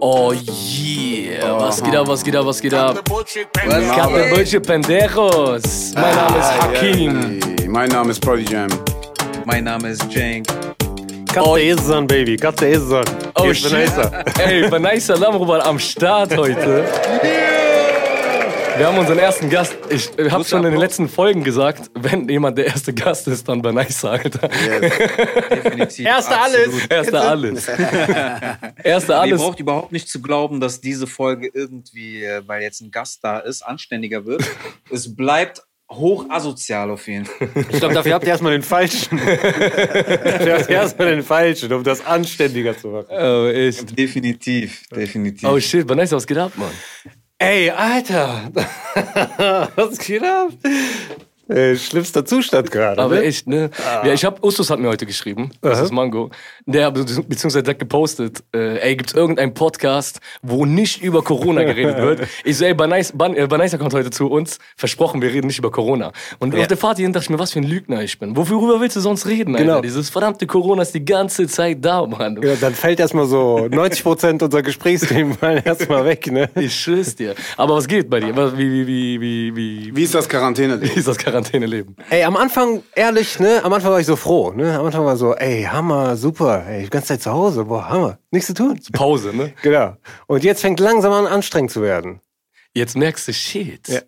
Oh yeah, was geht ab, was geht ab, was geht ab? Was Captain Pendejos. Mein Name ist Hakim. Mein Name ist Prodigy Jam. Mein Name ist Jank. Katze Eson, Baby. Katze Eson. Oh Hier ist shit. Vanessa. Ey, Vanessa Lamruban am Start heute. Wir haben unseren ersten Gast. Ich habe schon in den letzten Folgen gesagt, wenn jemand der erste Gast ist, dann Vanessa, Alter. Definitiv. Erster alles. Erster alles. Erster Ihr alles. braucht überhaupt nicht zu glauben, dass diese Folge irgendwie, äh, weil jetzt ein Gast da ist, anständiger wird. es bleibt hoch asozial auf jeden Fall. Ich glaube, dafür habt ihr erstmal den Falschen. dafür habt ihr erstmal den Falschen, um das anständiger zu machen. Oh, echt. Definitiv, definitiv. Oh shit, Vanessa, was geht ab, Mann? Ey, Alter. Was geht ab? Äh, schlimmster Zustand gerade. Aber ne? echt, ne? Ja, ich hab, Ustus hat mir heute geschrieben, das Aha. ist Mango. Der hat be- beziehungsweise der hat gepostet, äh, ey, gibt's irgendeinen Podcast, wo nicht über Corona geredet wird? Ich so, ey, Banais, Ban, äh, kommt heute zu uns, versprochen, wir reden nicht über Corona. Und auf der Fahrt hierhin dachte ich mir, was für ein Lügner ich bin. Worüber willst du sonst reden, Alter? Genau. Dieses verdammte Corona ist die ganze Zeit da, Mann. Ja, dann fällt erstmal so 90 Prozent unserer Gesprächsthemen fallen erstmal weg, ne? Ich schwör's dir. Aber was geht bei dir? Wie, wie, wie, wie, wie, Wie ist das wie Quarantäne? ist das Quarantäneleben? Ey, am Anfang, ehrlich, ne? Am Anfang war ich so froh, ne? Am Anfang war so, ey, Hammer, super, ey, die ganze Zeit zu Hause, boah, Hammer, nichts zu tun. Pause, ne? Genau. Und jetzt fängt langsam an, anstrengend zu werden. Jetzt merkst du, shit. Ja.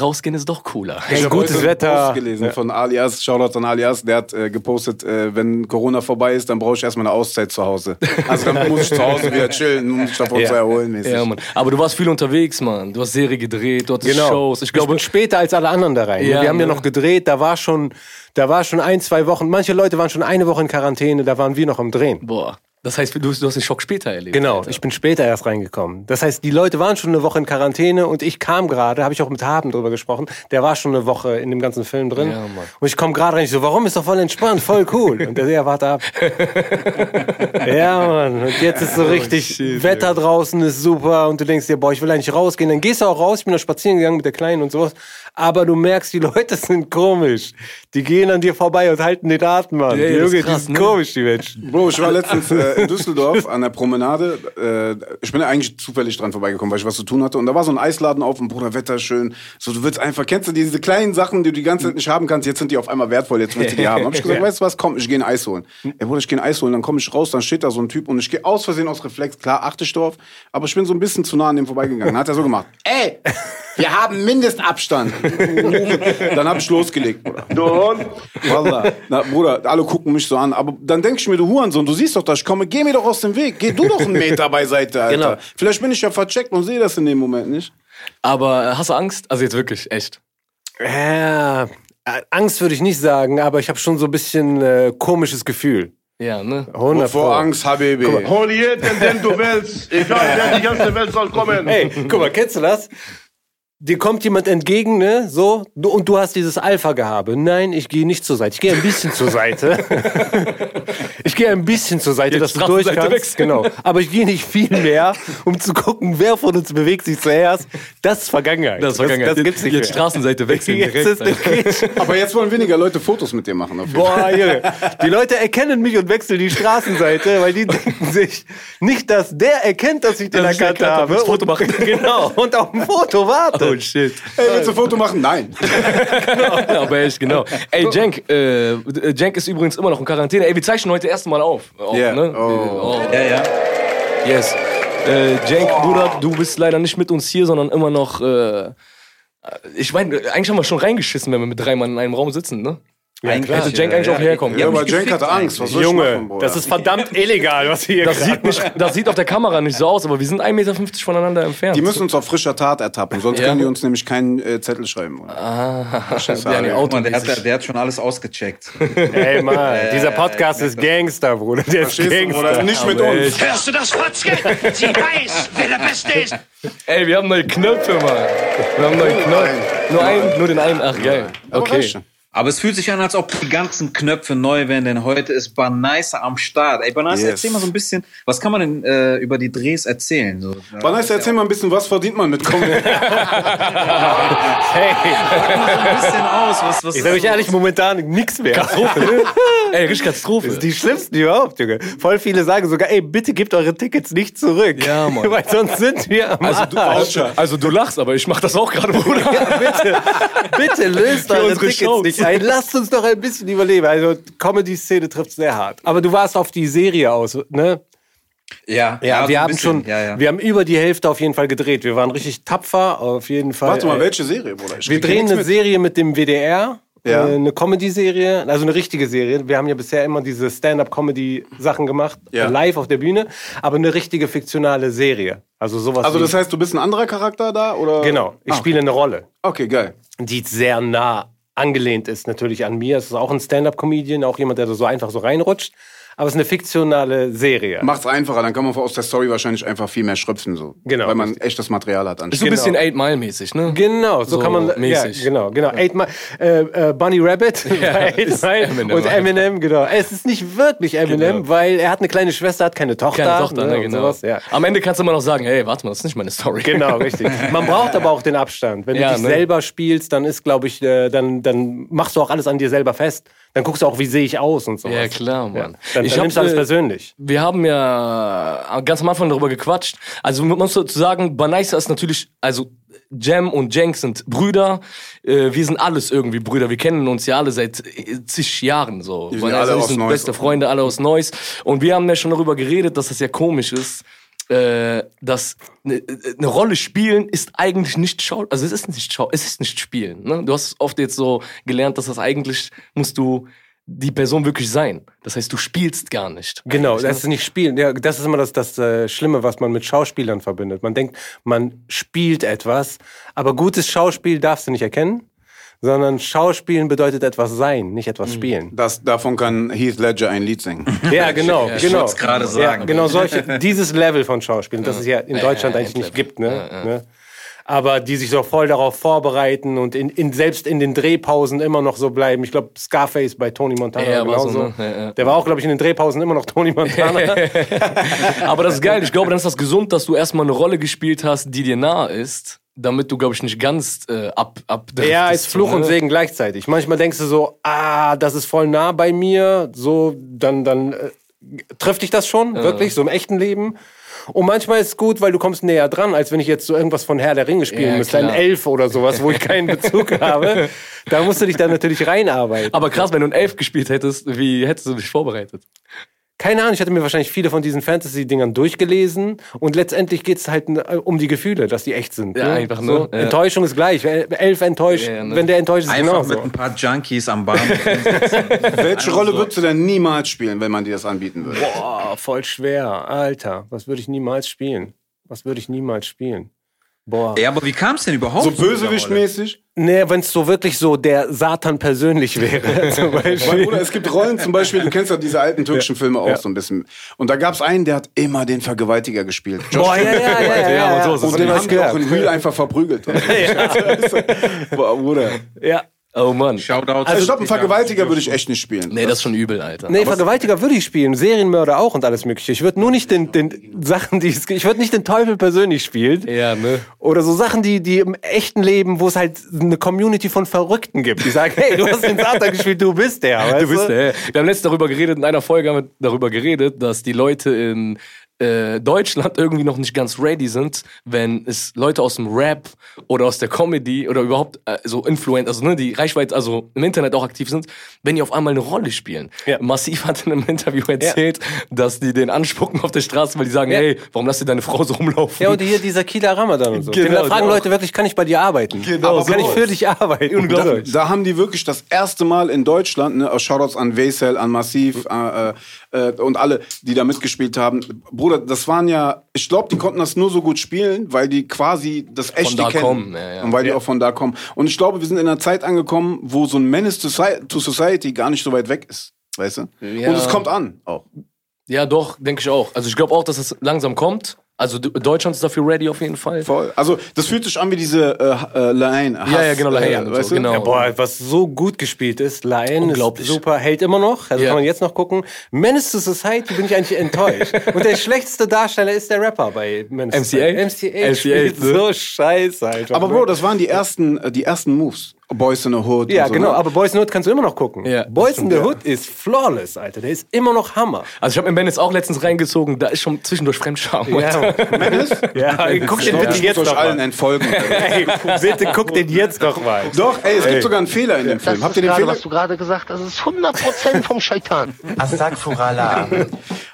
Rausgehen ist doch cooler. Ey, Ich gutes Wetter. Post gelesen Ja. von Alias, Shoutout an Alias, der hat äh, gepostet, äh, wenn Corona vorbei ist, dann brauche ich erstmal eine Auszeit zu Hause. Also dann muss ich zu Hause wieder chillen, um mich davon Ja. zu erholen. Mäßig. Ja, Mann. Aber du warst viel unterwegs, Mann. Du hast Serie gedreht, du hattest Genau. Shows. Ich Ich glaube, bin später als alle anderen da rein. Ja, wir haben ja ne? noch gedreht, da war schon, da war schon ein, zwei Wochen. Manche Leute waren schon eine Woche in Quarantäne, da waren wir noch am Drehen. boah, das heißt, du, du hast den Schock später erlebt. Genau, Alter. ich bin später erst reingekommen. Das heißt, die Leute waren schon eine Woche in Quarantäne und ich kam gerade, habe ich auch mit Haben drüber gesprochen, der war schon eine Woche in dem ganzen Film drin. Ja, Mann. Und ich komme gerade rein, ich so, warum ist doch voll entspannt, voll cool. Und der ja, warte ab. ja, Mann. Und jetzt ist so richtig, Oh, shit, Wetter draußen ist super und du denkst dir, boah, ich will eigentlich rausgehen. Dann gehst du auch raus, ich bin da spazieren gegangen mit der Kleinen und sowas. Aber du merkst, die Leute sind komisch. Die gehen an dir vorbei und halten den Atem an. Das ist Junge, krass, die sind ne? komisch, die Menschen. Bro, ich war letztens äh, in Düsseldorf an der Promenade. Äh, ich bin ja eigentlich zufällig dran vorbeigekommen, weil ich was zu tun hatte. Und da war so ein Eisladen auf und Bruder, Wetter schön. So, du willst einfach, kennst du diese kleinen Sachen, die du die ganze Zeit nicht haben kannst, jetzt sind die auf einmal wertvoll, jetzt willst du die haben. Hab ich gesagt, weißt du was, komm, ich gehe ein Eis holen. Ey, Bruder, ich gehe ein Eis holen, dann komme ich raus, dann steht da so ein Typ und ich gehe aus Versehen aus Reflex, klar, achte ich drauf, aber ich bin so ein bisschen zu nah an dem vorbeigegangen. Dann hat er so gemacht, ey, wir haben Mindestabstand. dann hab ich losgelegt, Bruder. Du Hund? Wallah. Na, Bruder, alle gucken mich so an. Aber dann denk ich mir, du Hurensohn, du siehst doch, dass ich komme, geh mir doch aus dem Weg. Geh du doch einen Meter beiseite, Alter. Genau. Vielleicht bin ich ja vercheckt und sehe das in dem Moment nicht. Aber äh, hast du Angst? Also jetzt wirklich, echt. Ja, äh, Angst würde ich nicht sagen, aber ich habe schon so ein bisschen äh, komisches Gefühl. Ja, ne? 100 Vor. Angst, Habibi. Hol jeden, den du willst. Egal, wer die ganze Welt soll kommen. Ey, guck mal, kennst du das? Dir kommt jemand entgegen, ne? So, und du hast dieses Alpha-Gehabe. Nein, ich gehe nicht zur Seite. Ich gehe ein bisschen zur Seite. ich gehe ein bisschen zur Seite, Jetzt dass du durch kannst. wechseln. Genau. Aber ich gehe nicht viel mehr, um zu gucken, wer von uns bewegt sich zuerst. Das ist Vergangenheit. Das ist vergangen. Das, das gibt's nicht Jetzt mehr. Straßenseite wechseln Jetzt direkt. Aber jetzt wollen weniger Leute Fotos mit dir machen. Auf jeden Fall. Boah, Junge. Die Leute erkennen mich und wechseln die Straßenseite, weil die denken sich nicht, dass der erkennt, dass ich den erkannt habe, das Foto Und- machen. Genau. Und auf dem Foto wartet. Oh shit. Ey, willst du ein Foto machen? Nein. Aber echt, genau. Ey, Cenk, äh, Cenk ist übrigens immer noch in Quarantäne. Ey, wir zeichnen heute das erste Mal auf. Ja. ne? Oh. Äh, Ja, ja. Yes. Äh, Cenk, Bruder, du bist leider nicht mit uns hier, sondern immer noch. Äh, ich meine, eigentlich haben wir schon reingeschissen, wenn wir mit drei Mann in einem Raum sitzen, ne? Eigentlich, Hätte Cenk eigentlich auch herkommen Ja, aber Cenk hatte Angst. Was Junge, machen, Bruder? das ist verdammt illegal, was hier Das gerade sieht, nicht, das sieht auf der Kamera nicht so aus, aber wir sind 1,50 Meter voneinander entfernt. Die müssen uns auf frischer Tat ertappen, sonst Ja. können die uns nämlich keinen äh, Zettel schreiben. Bruder. Ah, Scheiße, ja. Guck mal, der, hat, der hat schon alles ausgecheckt. Ey, Mann, dieser Podcast ist Gangster, Bruder. Der ist Verstehst du, Gangster. Bruder? Nicht mit uns. Hörst du das, Fotzke? Sie weiß, wer der Beste ist. Ey, wir haben neue Knöpfe, Mann. Wir haben neue Knöpfe. Nur einen, nur den einen. Ach, geil. Aber Okay. Aber es fühlt sich an, als ob die ganzen Knöpfe neu wären, denn heute ist Banaisa am Start. Ey, Banaisa, Yes. erzähl mal so ein bisschen, was kann man denn äh, über die Drehs erzählen? So, Vanessa, erzähl mal ein bisschen, was verdient man mit Comedy? Hey, ein bisschen aus. Was, was ich sag euch ehrlich, momentan nix mehr. Ey, richtig Katastrophe. Das ist die schlimmsten überhaupt, Junge. Voll viele sagen sogar, ey, bitte gebt eure Tickets nicht zurück. Ja, Mann. Weil sonst sind wir am Also du, Arsch. also du lachst, aber ich mach das auch gerade, Bruder. bitte, bitte löst eure Tickets Shows. nicht ein. Lasst uns doch ein bisschen überleben. Also Comedy-Szene trifft sehr hart. Aber du warst auf die Serie aus, ne? Ja, Ja, so wir haben bisschen. schon, Ja, ja. wir haben über die Hälfte auf jeden Fall gedreht. Wir waren richtig tapfer, auf jeden Fall. Warte mal, Äh, welche Serie, Bruder? Ich Wir drehen eine mit. Serie mit dem WDR. Ja. äh, Eine Comedy-Serie, also eine richtige Serie. Wir haben ja bisher immer diese Stand-up-Comedy-Sachen gemacht, Ja. live auf der Bühne, aber eine richtige fiktionale Serie. Also sowas. Also das heißt, du bist ein anderer Charakter da? Oder? genau, ich Ah, spiele eine Rolle, Okay, geil. die sehr nah angelehnt ist natürlich an mir. Es ist auch ein Stand-up-Comedian, auch jemand, der da so einfach so reinrutscht. Aber es ist eine fiktionale Serie. Macht's einfacher, dann kann man aus der Story wahrscheinlich einfach viel mehr schröpfen, so. Genau. Weil man echtes Material hat. Ist so ein bisschen Eight Mile mäßig, ne? Genau, so, So kann man mäßig. Ja, genau, genau. Eight Mile, äh, äh, Bunny Rabbit bei Eight Mile Eminem und einfach. Eminem, genau. Es ist nicht wirklich Eminem, Genau. weil er hat eine kleine Schwester, hat keine Tochter. Keine Tochter, ne, und genau. sowas, ja. Am Ende kannst du immer noch sagen, hey, warte mal, das ist nicht meine Story. Genau, richtig. Man braucht aber auch den Abstand. Wenn Ja, du dich ne? selber spielst, dann ist, glaube ich, äh, dann, dann machst du auch alles an dir selber fest. Dann guckst du auch, wie sehe ich aus und so. Ja, klar, Mann. Ja. Dann, Ich dann hab, nimmst du alles äh, persönlich. Wir haben ja ganz am Anfang darüber gequatscht. Also man muss dazu sagen, Banaisa ist natürlich, also Jam und Jenk sind Brüder. Äh, wir sind alles irgendwie Brüder. Wir kennen uns ja alle seit äh, zig Jahren so. Die sind alle aus sind Neuss. beste Freunde, alle aus Neuss. Und wir haben ja schon darüber geredet, dass das ja komisch ist. Äh, dass eine ne Rolle spielen ist eigentlich nicht Schau, also es ist nicht Schau, es ist nicht Spielen. Ne? Du hast oft jetzt so gelernt, dass das eigentlich musst du die Person wirklich sein. Das heißt, du spielst gar nicht. Genau, das ist nicht spielen. Ja, das ist immer das, das äh, Schlimme, was man mit Schauspielern verbindet. Man denkt, man spielt etwas, aber gutes Schauspiel darfst du nicht erkennen, sondern Schauspielen bedeutet etwas sein, nicht etwas spielen. Das, davon kann Heath Ledger ein Lied singen. Ja, genau, ich genau. wollt's gerade sagen. Ja, genau solche, dieses Level von Schauspielen, das es ja in Deutschland ja, eigentlich nicht Level. gibt, ne? ne? Aber die sich so voll darauf vorbereiten und in, in, selbst in den Drehpausen immer noch so bleiben. Ich glaube, Scarface bei Tony Montana Ja, war so, genauso. ne? Ja, ja. Der war auch, glaube ich, in den Drehpausen immer noch Tony Montana. Aber das ist geil. Ich glaube, dann ist das gesund, dass du erstmal eine Rolle gespielt hast, die dir nahe ist, damit du, glaube ich, nicht ganz äh, ab, ab Ja, ist Fluch und Segen gleichzeitig. Manchmal denkst du so, ah, das ist voll nah bei mir, so, dann, dann äh, trifft dich das schon, wirklich, so im echten Leben. Und manchmal ist es gut, weil du kommst näher dran, als wenn ich jetzt so irgendwas von Herr der Ringe spielen Ja, müsste, ein. Elf oder sowas, wo ich keinen Bezug habe. Da musst du dich dann natürlich reinarbeiten. Aber krass, wenn du ein Elf gespielt hättest, wie hättest du dich vorbereitet? Keine Ahnung, ich hatte mir wahrscheinlich viele von diesen Fantasy-Dingern durchgelesen und letztendlich geht es halt äh, um die Gefühle, dass die echt sind. Ja, ne? einfach, ne? so, Ja. Enttäuschung ist gleich. Elf enttäuscht, Ja, ne? wenn der enttäuscht ist, Einfach genauso. mit ein paar Junkies am Baum. Welche Rolle würdest du denn niemals spielen, wenn man dir das anbieten würde? Boah, voll schwer. Alter, was würde ich niemals spielen? Was würde ich niemals spielen? Boah. ja, aber wie kam es denn überhaupt? So? Bösewicht-mäßig? Nee, wenn es so wirklich so der Satan persönlich wäre, zum Beispiel. Bruder, es gibt Rollen, zum Beispiel, du kennst ja diese alten türkischen Filme auch Ja. so ein bisschen. Und da gab es einen, der hat immer den Vergewaltiger gespielt. Josh Boah, ja, ja, ja, ja, ja, und so ja. es. Und den haben hast die auch in. Real einfach verprügelt. Boah, Bruder. Ja. Oh Mann. Shoutouts. Also ich glaube, einen Vergewaltiger würde ich echt nicht spielen. Nee, das ist schon übel, Alter. Nee, Vergewaltiger würde ich spielen, Serienmörder auch und alles mögliche. Ich würde nur nicht den, den Sachen, die es, ich würde nicht den Teufel persönlich spielen. Ja, ne? Oder so Sachen, die, die im echten Leben, wo es halt eine Community von Verrückten gibt, die sagen, hey, du hast den Satan gespielt, du bist der. Weißt Du bist der. Wir haben letztens darüber geredet, in einer Folge haben wir darüber geredet, dass die Leute in äh, Deutschland irgendwie noch nicht ganz ready sind, wenn es Leute aus dem Rap oder aus der Comedy oder überhaupt äh, so Influencer, also ne, die Reichweite, also im Internet auch aktiv sind, wenn die auf einmal eine Rolle spielen. Ja. Massiv hat in einem Interview erzählt, dass die den anspucken auf der Straße, weil die sagen, Ja. hey, warum lässt du deine Frau so rumlaufen? Ja, und hier dieser Kieler Ramadan und so. Genau, Den fragen genau. Leute wirklich, kann ich bei dir arbeiten? Genau, Aber kann ich für dich arbeiten? Da, da haben die wirklich das erste Mal in Deutschland, ne, Shoutouts an Wesel, an Massiv äh, äh, und alle, die da mitgespielt haben. Bruder, das waren ja, ich glaube, die konnten das nur so gut spielen, weil die quasi das echte da kennen. kommen, ja, ja. Und weil die auch von da kommen. Und ich glaube, wir sind in einer Zeit angekommen, wo so ein Menace to Soci- to Society gar nicht so weit weg ist. Weißt du? Ja. Und es kommt an auch. Ja, doch, denke ich auch. Also ich glaube auch, dass es langsam kommt. Also Deutschland ist dafür ready auf jeden Fall. Voll. Also, das fühlt sich an wie diese äh, äh, Line. Ja, ja, genau, Line so, weißt du? genau. Ja, boah, was so gut gespielt ist. Unglaublich. ist super, hält immer noch. Also Ja. kann man jetzt noch gucken. Menace to Society bin ich eigentlich enttäuscht. Und der schlechteste Darsteller ist der Rapper bei Menace to MCA? Society. MCA spielt MCA, ne? so scheiße, Alter. Aber Bro, das waren die ersten, äh, die ersten Moves. Boys in the Hood. ja, so, genau. ne? Aber Boys in the Hood kannst du immer noch gucken. Ja, Boys in the Hood ist flawless, Alter. Der ist immer noch Hammer. Also ich habe mir Ben jetzt auch letztens reingezogen, da ist schon zwischendurch Fremdscham. Alter. Menace? ja, guck den bitte ich jetzt euch noch allen mal. entfolgen. Ey, bitte guck den jetzt noch mal. Doch, ey, es gibt sogar einen Fehler in dem Das Film. Habt ihr ist den gerade, Fehler? was du gerade gesagt hast, das ist 100% vom Scheitan. Astagfirullah.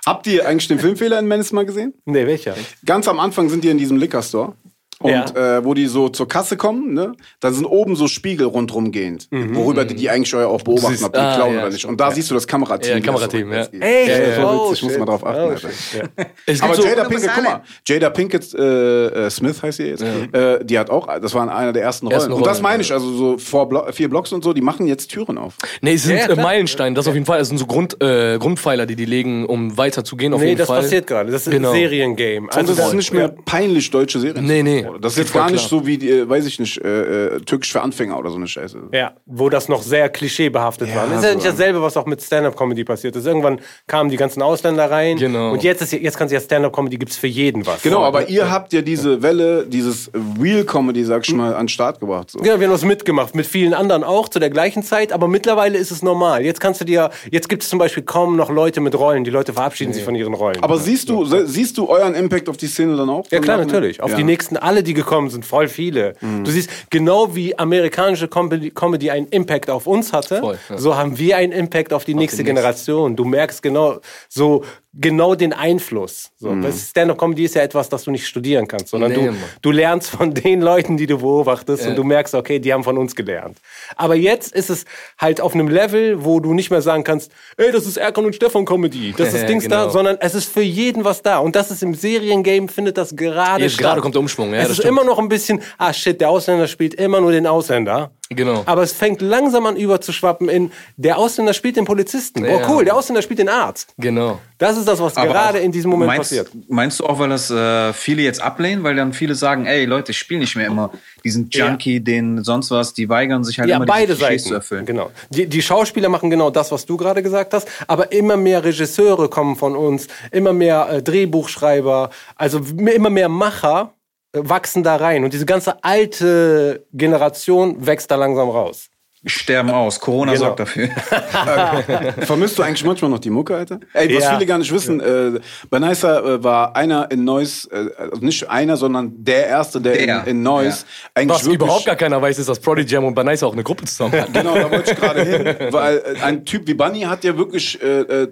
Habt ihr eigentlich den Filmfehler in Menace mal gesehen? Nee, welcher? Ganz am Anfang sind die in diesem Liquor Store. Und Ja. äh, wo die so zur Kasse kommen, ne, da sind oben so Spiegel rundrum gehend, worüber die die eigentlich auch beobachten, siehst- ob die ah, klauen ja, oder nicht. Und da siehst du das Kamerateam. Ja, das Kamerateam, so ja. Echt? Ja, ja, Oh, witzig, muss man drauf achten. Oh, Alter. Ja. Aber so, Jada Pinkett, guck mal, Jada Pinkett äh, äh, Smith heißt sie jetzt, äh, die hat auch, das war einer der ersten Rollen. Ersten und das Rollen, meine ich, also so vor Blo vier Blocks und so, die machen jetzt Türen auf. nee, es sind Ja, äh. Meilensteine, das auf jeden Fall. Es sind so Grund, äh, Grundpfeiler, die die legen, um weiterzugehen auf Nee, jeden das Fall. passiert gerade. Das ist Genau. ein Seriengame. Und das ist nicht mehr peinlich deutsche Serien. Nee, nee. Das ist jetzt gar nicht klar. so wie, die, äh, weiß ich nicht, äh, äh, türkisch für Anfänger oder so eine Scheiße. Ja, wo das noch sehr klischeebehaftet Ja, war. Das ist ja so. nicht dasselbe, was auch mit Stand-Up-Comedy passiert ist. Irgendwann kamen die ganzen Ausländer rein. Genau. Und jetzt, ist, jetzt kannst du ja Stand-Up-Comedy, gibt's für jeden was. Genau, aber ihr habt ja diese Welle, dieses Real Comedy, sag ich mal, an den Start gebracht. So. Genau, wir haben das mitgemacht, mit vielen anderen auch zu der gleichen Zeit, aber mittlerweile ist es normal. Jetzt kannst du dir, jetzt gibt es zum Beispiel kaum noch Leute mit Rollen. Die Leute verabschieden sich von ihren Rollen. Aber siehst du, siehst du euren Impact auf die Szene dann auch? Ja klar, natürlich. Auf Ja. die nächsten, alle, die gekommen sind, voll viele. Du siehst, genau wie amerikanische Comedy, Comedy einen Impact auf uns hatte, Voll, ja. so haben wir einen Impact auf die nächste nächste. Generation. Du merkst genau so genau den Einfluss. So, Mhm. Stand-up-Comedy ist ja etwas, das du nicht studieren kannst, sondern Nee, du, du lernst von den Leuten, die du beobachtest und du merkst, okay, die haben von uns gelernt. Aber jetzt ist es halt auf einem Level, wo du nicht mehr sagen kannst, ey, das ist Erkan und Stefan Comedy, das ist Ja, Dings da, genau. sondern es ist für jeden was da. Und das ist im Seriengame, findet das gerade Jetzt statt. gerade kommt der Umschwung, ja, es das ist stimmt. immer noch ein bisschen, ah shit, der Ausländer spielt immer nur den Ausländer. Genau. Aber es fängt langsam an überzuschwappen in, der Ausländer spielt den Polizisten. Oh Ja. cool, der Ausländer spielt den Arzt. Genau. Das ist das, was Aber gerade auch- in diesem Moment meinst, passiert. Meinst du auch, weil das äh, viele jetzt ablehnen, weil dann viele sagen, ey Leute, ich spiele nicht mehr immer diesen Junkie, den sonst was, die weigern sich halt Ja, immer beide diese Seiten. zu erfüllen. Genau. Die, die Schauspieler machen genau das, was du gerade gesagt hast, aber immer mehr Regisseure kommen von uns, immer mehr äh, Drehbuchschreiber, also immer mehr Macher wachsen da rein und diese ganze alte Generation wächst da langsam raus. Sterben aus. Corona Genau. sorgt dafür. Vermisst du eigentlich manchmal noch die Mucke, Alter? Ey, was Ja. viele gar nicht wissen, äh, Banaisa äh, war einer in Neuss, äh, also nicht einer, sondern der Erste, der, Der. in, in Neuss eigentlich Was wirklich... überhaupt gar keiner weiß, ist, dass Prodigy Jam und Banais auch eine Gruppe zusammen hatten. Genau, da wollte ich gerade hin. Weil äh, ein Typ wie Bunny hat ja wirklich äh, äh,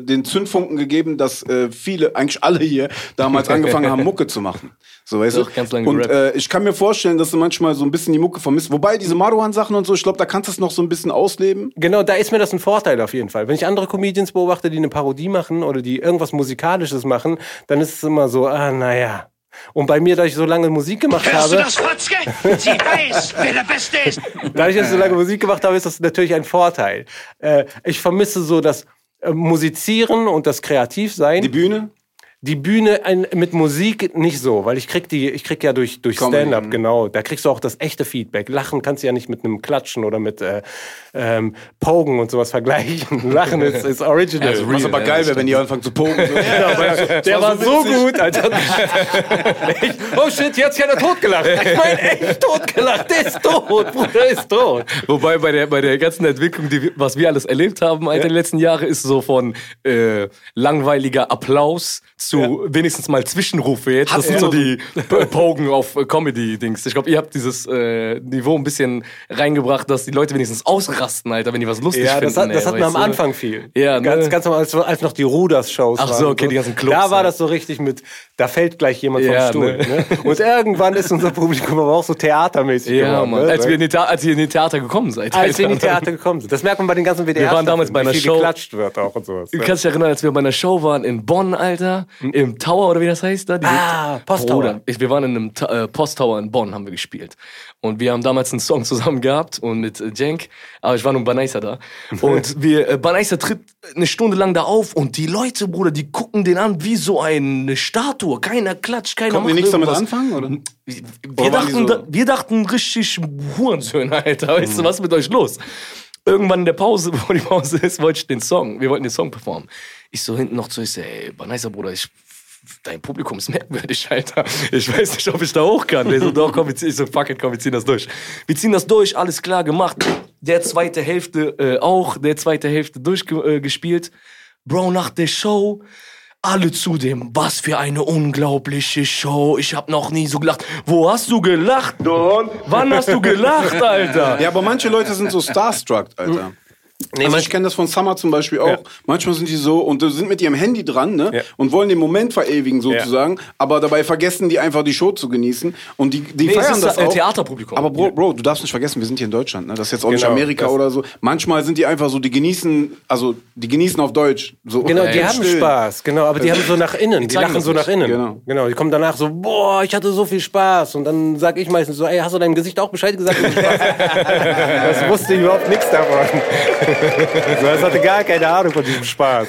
den Zündfunken gegeben, dass äh, viele, eigentlich alle hier, damals angefangen haben, Mucke zu machen. So, weißt Doch, du? ganz lange und äh, ich kann mir vorstellen, dass du manchmal so ein bisschen die Mucke vermisst. Wobei diese Marwan-Sachen und so, ich glaube, da kannst du es noch so ein bisschen ausleben. Genau, da ist mir das ein Vorteil auf jeden Fall. Wenn ich andere Comedians beobachte, die eine Parodie machen oder die irgendwas Musikalisches machen, dann ist es immer so, ah, naja. Und bei mir, da ich so lange Musik gemacht Hörst du habe, das, Fotzke? Sie weiß, wer der Beste ist. dass ich so lange Musik gemacht habe, ist das natürlich ein Vorteil. Äh, ich vermisse so das äh, Musizieren und das Kreativsein. Die Bühne. Die Bühne ein, mit Musik nicht so, weil ich krieg die, ich krieg ja durch, durch Stand-up, mhm. genau. Da kriegst du auch das echte Feedback. Lachen kannst du ja nicht mit einem Klatschen oder mit äh, ähm, Pogen und sowas vergleichen. Lachen ist, ist original. Also Was aber ja, geil wäre, wenn die anfangen zu pogen. So. Ja, aber der war so gut, Alter. Echt? Oh shit, jetzt hat er totgelacht. Ich meine, echt totgelacht. Der ist tot, Bruder, ist tot. Wobei bei der, bei der ganzen Entwicklung, die, wir- was wir alles erlebt haben, Alter, die letzten Jahre, ist so von äh, langweiliger Applaus zu wenigstens mal Zwischenrufe jetzt. Das sind so die Pogen auf äh, Comedy-Dings. Ich glaube, ihr habt dieses äh, Niveau ein bisschen reingebracht, dass die Leute wenigstens ausrasten, Alter, wenn die was lustig Ja, finden. das, hat, das ey, hatten wir am? Anfang viel. Ja, ne? ganz, ganz am, als, als noch die Ruders-Shows Ach waren so, okay, die ganzen Clubs, Da war ja. das so richtig mit, da fällt gleich jemand Ja, vom Stuhl. ne? Ne? Und irgendwann ist unser Publikum aber auch so theatermäßig Ja, geworden. Mann. Ne? Als, wir in die als ihr in die Theater gekommen seid. als wir in die. Theater gekommen sind. Das merkt man bei den ganzen WDR. Wir waren damals bei einer Show. geklatscht wird auch und sowas. Du kannst dich erinnern, als wir bei einer Show waren in Bonn, Alter. Im Tower oder wie das heißt da. Ah, Posttower. Wir waren in einem Ta- äh, Posttower in Bonn, haben wir gespielt. Und wir haben damals einen Song zusammen gehabt und mit äh, aber ich war nur Banaisa da. Und wir, äh, Banaisa tritt eine Stunde lang da auf und die Leute, Bruder, die gucken den an wie so eine Statue. Keiner klatscht, keiner Konnten wir macht nichts damit anfangen, oder? Wir, die dachten, so- wir dachten richtig Hurensöhne, Alter. Weißt du, was ist mit euch los? Irgendwann in der Pause, wo die Pause ist, wollte ich den Song, wir wollten den Song performen. Ich so hinten noch zu, ich so, ey, Banaisa, Bruder, ich, dein Publikum ist merkwürdig, Alter. Ich weiß nicht, ob ich da hoch kann. Der so, doch, komm, ich so, fuck it, komm, wir ziehen das durch. Wir ziehen das durch, alles klar gemacht. Der zweite Hälfte äh, auch, der zweite Hälfte durchgespielt. Äh. Bro, nach der Show, alle zu dem, was für eine unglaubliche Show. Ich hab noch nie so gelacht. Wo hast du gelacht, Don? Wann hast du gelacht, Alter? Ja, aber manche Leute sind so starstruck, Alter. Also ich kenne das von Summer zum Beispiel auch. Manchmal sind die so und sind mit ihrem Handy dran ne? Ja. und wollen den Moment verewigen sozusagen, aber dabei vergessen die einfach die Show zu genießen und die, die Nee, es feiern ist das auch. Theaterpublikum. Aber Bro, Bro, du darfst nicht vergessen, wir sind hier in Deutschland, ne? Das ist jetzt auch nicht Genau, Amerika das- oder so. Manchmal sind die einfach so, die genießen, also die genießen auf Deutsch. So Genau, die haben still. Spaß, genau, aber die haben so nach innen, die, zeigen lachen so nach nicht. innen. Genau. genau, die kommen danach so, boah, ich hatte so viel Spaß und dann sag ich meistens so, ey, hast du deinem Gesicht auch Bescheid gesagt? das wusste ich überhaupt nichts davon. das hatte gar keine Ahnung von diesem Spaß.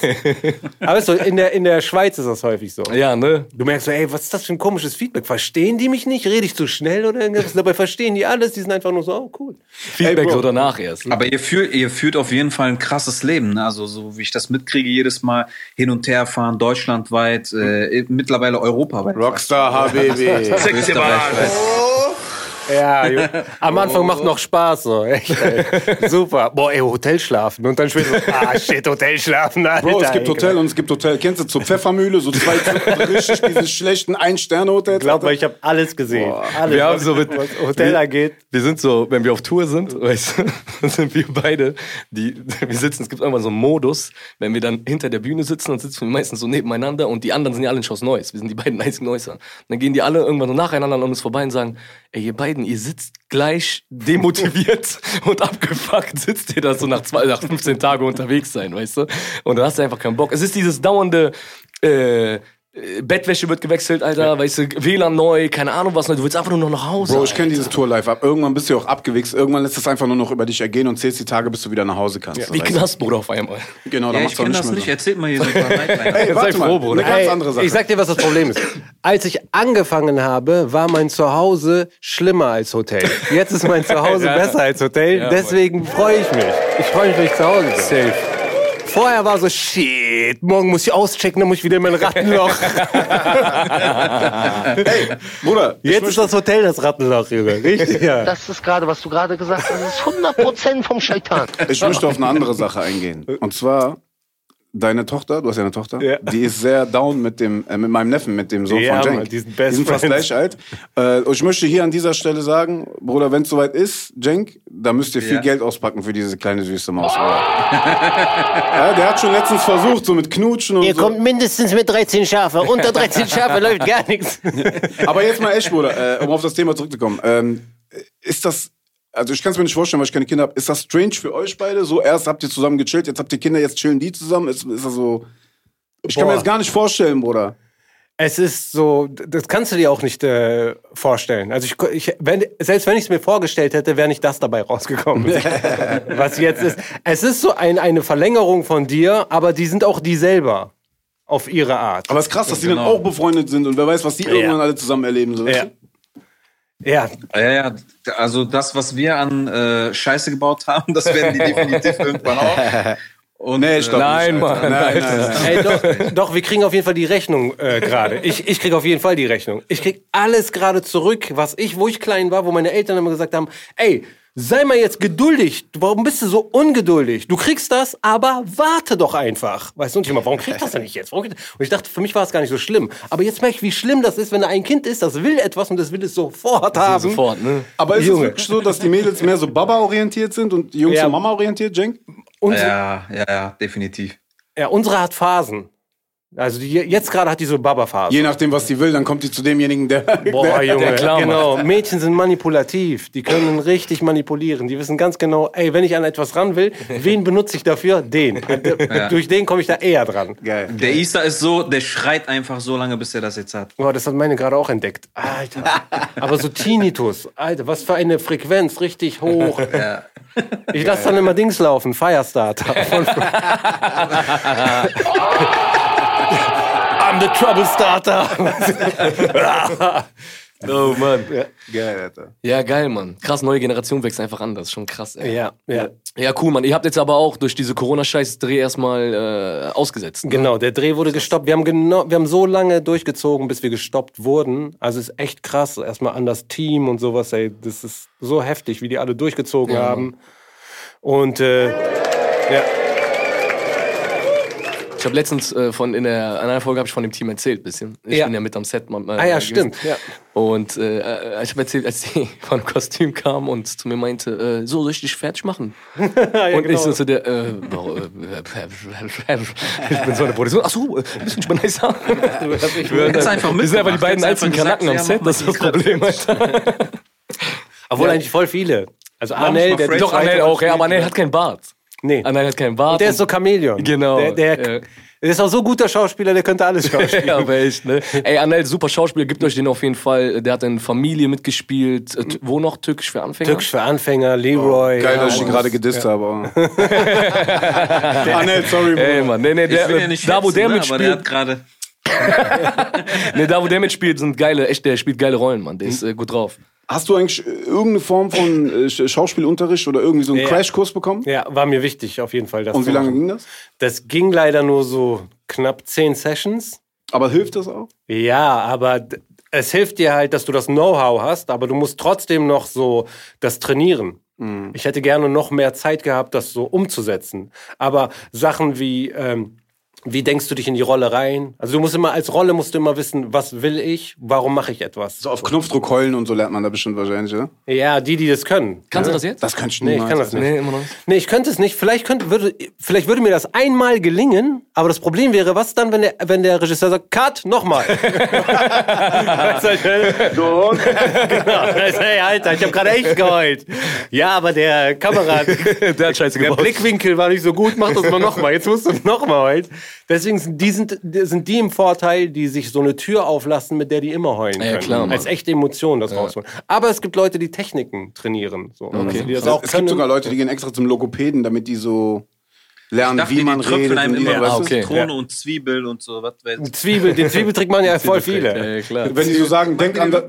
Aber so, in der, in der Schweiz ist das häufig so. Ja, ne? Du merkst so, ey, was ist das für ein komisches Feedback? Verstehen die mich nicht? Rede ich zu schnell oder irgendwas? Dabei verstehen die alles, die sind einfach nur so, oh, cool. Feedback so danach erst. Aber ihr führt, ihr führt auf jeden Fall ein krasses Leben. Ne? Also so wie ich das mitkriege, jedes Mal hin und her fahren, deutschlandweit, äh, mittlerweile europaweit. Rockstar HBB. Österreichweit. Ja, jo. am Anfang macht noch Spaß, so. Echt, ey. Super. Boah, ey, Hotel schlafen. Und dann später so, ah, shit, Hotel schlafen. Alter, Bro, es gibt. Hotel und es gibt Hotel. Kennst du zur Pfeffermühle, so zwei richtig diese schlechten Ein-Sterne-Hotels? Glaub mal, ich habe alles gesehen. Alles, Wir haben so mit was Hotel wir, angeht. Wir sind so, wenn wir auf Tour sind, weißt du, dann sind wir beide, die, wir sitzen, es gibt irgendwann so einen Modus, wenn wir dann hinter der Bühne sitzen, dann sitzen wir meistens so nebeneinander und die anderen sind ja alle in Schloss Neuss. Wir sind die beiden einzigen Neusser. Dann gehen die alle irgendwann so nacheinander an uns vorbei und sagen, ey, ihr beiden, ihr sitzt gleich demotiviert und abgefuckt, sitzt ihr da so nach, zwei, nach 15 Tagen unterwegs sein, weißt du? Und dann hast du einfach keinen Bock. Es ist dieses dauernde, äh, Bettwäsche wird gewechselt, Alter, weißt du, WLAN neu, keine Ahnung was neu, du willst einfach nur noch nach Hause. Bro, ich kenne dieses Tour-Life ab. Irgendwann bist du auch abgewichst. Irgendwann lässt es einfach nur noch über dich ergehen und zählst die Tage, bis du wieder nach Hause kannst. Wie weißt du? Knastbruder auf einmal. Genau, da Ja, machst ich du kenne nicht das mehr nicht. so. Erzählt mal hier so ein paar. Ey, warte Sei mal, froh, Bruder. eine ganz andere Sache. Ich sag dir, was das Problem ist. Als ich angefangen habe, war mein Zuhause schlimmer als Hotel. Jetzt ist mein Zuhause besser als Hotel. Ja, Deswegen freue ich mich. Ich freue mich, wenn ich zu Hause bin. Safe. Vorher war so, shit, morgen muss ich auschecken, dann muss ich wieder in mein Rattenloch. Bruder, ich Jetzt ist das Hotel das Rattenloch, Junge. Richtig, ja. Das ist gerade, was du gerade gesagt hast, das ist 100% vom Scheitan. Ich möchte auf eine andere Sache eingehen. Und zwar, deine Tochter, du hast ja eine Tochter, Ja. die ist sehr down mit dem, äh, mit meinem Neffen, mit dem Sohn Ja, von Cenk. Mann, die sind best fast friends. gleich alt. Äh, und ich möchte hier an dieser Stelle sagen, Bruder, wenn es soweit ist, Cenk, da müsst ihr viel Ja. Geld auspacken für diese kleine süße Maus. Bruder. ja, der hat schon letztens versucht, so mit Knutschen und Ihr so. kommt mindestens mit 13 Schafe. Unter 13 Schafe läuft gar nichts. Aber jetzt mal echt, Bruder, äh, um auf das Thema zurückzukommen. Ähm, ist das, also ich kann es mir nicht vorstellen, weil ich keine Kinder habe. Ist das strange für euch beide? So erst habt ihr zusammen gechillt, jetzt habt ihr Kinder, jetzt chillen die zusammen. Ist, ist das so. Ich kann mir Boah. das gar nicht vorstellen, Bruder. Es ist so, das kannst du dir auch nicht äh, vorstellen. Also ich, ich wenn, selbst wenn ich es mir vorgestellt hätte, wäre nicht das dabei rausgekommen. was jetzt ist. Es ist so ein, eine Verlängerung von dir, aber die sind auch die selber. Auf ihre Art. Aber es ist krass, dass die dann Genau. auch befreundet sind und wer weiß, was die irgendwann alle zusammen erleben. So. Ja. Ja, Ja, ja, also das, was wir an äh, Scheiße gebaut haben, das werden die definitiv irgendwann auch. Und, Nee, ich glaub Nein. Mann, Nein, nein, nein. Ey, doch, doch, wir kriegen auf jeden Fall die Rechnung äh, gerade. Ich, ich krieg auf jeden Fall die Rechnung. Ich krieg alles gerade zurück, was ich, wo ich klein war, wo meine Eltern immer gesagt haben, ey, sei mal jetzt geduldig. Du- Warum bist du so ungeduldig? Du kriegst das, aber warte doch einfach. Weißt du, und ich immer, warum kriegt das denn nicht jetzt? Und ich dachte, für mich war es gar nicht so schlimm. Aber jetzt merke ich, wie schlimm das ist, wenn da ein Kind ist, das will etwas und das will es sofort haben. Sofort, ne? Aber ist es Junge. wirklich so, dass die Mädels mehr so Baba-orientiert sind und die Jungs Ja. so Mama-orientiert, Cenk? Unsere, ja, ja, ja, definitiv. ja, unsere hat Phasen. Also die, jetzt gerade hat die so Baba-Phase. Je nachdem, was die will, dann kommt die zu demjenigen, der. Boah, Junge, klar genau. Mädchen sind manipulativ. Die können richtig manipulieren. Die wissen ganz genau, ey, wenn ich an etwas ran will, wen benutze ich dafür? Den. Durch den komme ich da eher dran. Geil. Der Easter ist so, der schreit einfach so lange, bis er das jetzt hat. Boah, das hat meine gerade auch entdeckt. Alter. Aber so Tinnitus. Alter, was für eine Frequenz. Richtig hoch. Ich lasse dann immer Dings laufen. Firestarter. I'm the Trouble Starter. Oh Mann. Geil, Alter. Ja, geil, Mann. Krass, neue Generation wächst einfach anders. Schon krass, ey. ja, ja. Ja, cool, Mann. Ihr habt jetzt aber auch durch diese Corona-Scheiß-Dreh erstmal äh, ausgesetzt. ne? Genau, der Dreh wurde gestoppt. Wir haben genau, wir haben so lange durchgezogen, bis wir gestoppt wurden. Also es ist echt krass. Erstmal an das Team und sowas, ey. Das ist so heftig, wie die alle durchgezogen Ja, haben. Und äh, ja, Ich habe letztens äh, von in der in einer Folge habe ich von dem Team erzählt, bisschen. Ich Ja. bin ja mit am Set. Mal, ah ja, stimmt. Ja. Und äh, ich habe erzählt, als die von Kostüm kam und zu mir meinte, äh, so soll ich dich fertig machen? und ich so zu der, äh, bro, äh, ich bin so eine Produktion. Ach so, äh, bist du nicht mal nicer? Jetzt einfach Wir sind einfach die beiden einzigen Kanaken am Set, ja, das ist das Problem, Alter. Obwohl Ja. eigentlich voll viele. Also ist der Doch, Anel auch, ja, aber Anel hat keinen Bart. Nee. Anel hat keinen Bart. Und der ist so Chamäleon. Genau, Der, der, ja. der ist auch so guter Schauspieler, der könnte alles schauspielen. ja, aber echt, ne? Ey, Anel, super Schauspieler, gibt euch den auf jeden Fall. Der hat in Familie mitgespielt. Äh, t- Wo noch? Türkisch für Anfänger? Türkisch für Anfänger, Leroy. Geil, ja, dass ich und- gerade gedisst habe. ah, nee, sorry, Bro. Ey, Mann, nee, nee, Ich der, will ja nicht da, wo der ne, aber der mitspielt, hat gerade. nee, da, wo der mitspielt, sind geile, echt, der spielt geile Rollen, Mann. Der ist äh, gut drauf. Hast du eigentlich äh, irgendeine Form von äh, Sch- Schauspielunterricht oder irgendwie so einen Ja. Crashkurs bekommen? Ja, war mir wichtig auf jeden Fall. Das Und wie lange ging das? Das ging leider nur so knapp zehn Sessions. Aber hilft das auch? Ja, aber es hilft dir halt, dass du das Know-how hast, aber du musst trotzdem noch so das trainieren. Ich hätte gerne noch mehr Zeit gehabt, das so umzusetzen. Aber Sachen wie, ähm, wie denkst du dich in die Rolle rein? Also du musst immer, als Rolle musst du immer wissen, was will ich, warum mache ich etwas? So auf Knopfdruck heulen und so lernt man da bestimmt wahrscheinlich, oder? Ja, die, die das können. Kannst ne? du das jetzt? Das kann ich Nee, ich kann das nicht. Nee, immer noch nicht. Nee, ich könnte es nicht. Vielleicht, könnte, würde, vielleicht würde mir das einmal gelingen, aber das Problem wäre, was dann, wenn der, wenn der Regisseur sagt, Cut, nochmal. Du, meine? genau. Hey, Alter, ich habe gerade echt geheult. Ja, aber der Kamera, der hat Scheiße der gebaut. Blickwinkel war nicht so gut, mach das mal nochmal. Jetzt musst du nochmal heulen. Deswegen sind die, sind, sind die im Vorteil, die sich so eine Tür auflassen, mit der die immer heulen Ja, können. klar, Mann. Als echte Emotion das rausholen. Aber es gibt Leute, die Techniken trainieren. So. Also die das Also, auch es gibt sogar Leute, die gehen extra zum Logopäden, damit die so lernen, Ich dachte, wie man redet. einem und immer die, was Ah, okay. Zitrone und Zwiebel und so. Was weiß Zwiebel, den Zwiebeltrick machen ja voll viele. Ja, klar. Wenn die so sagen, denk an, da,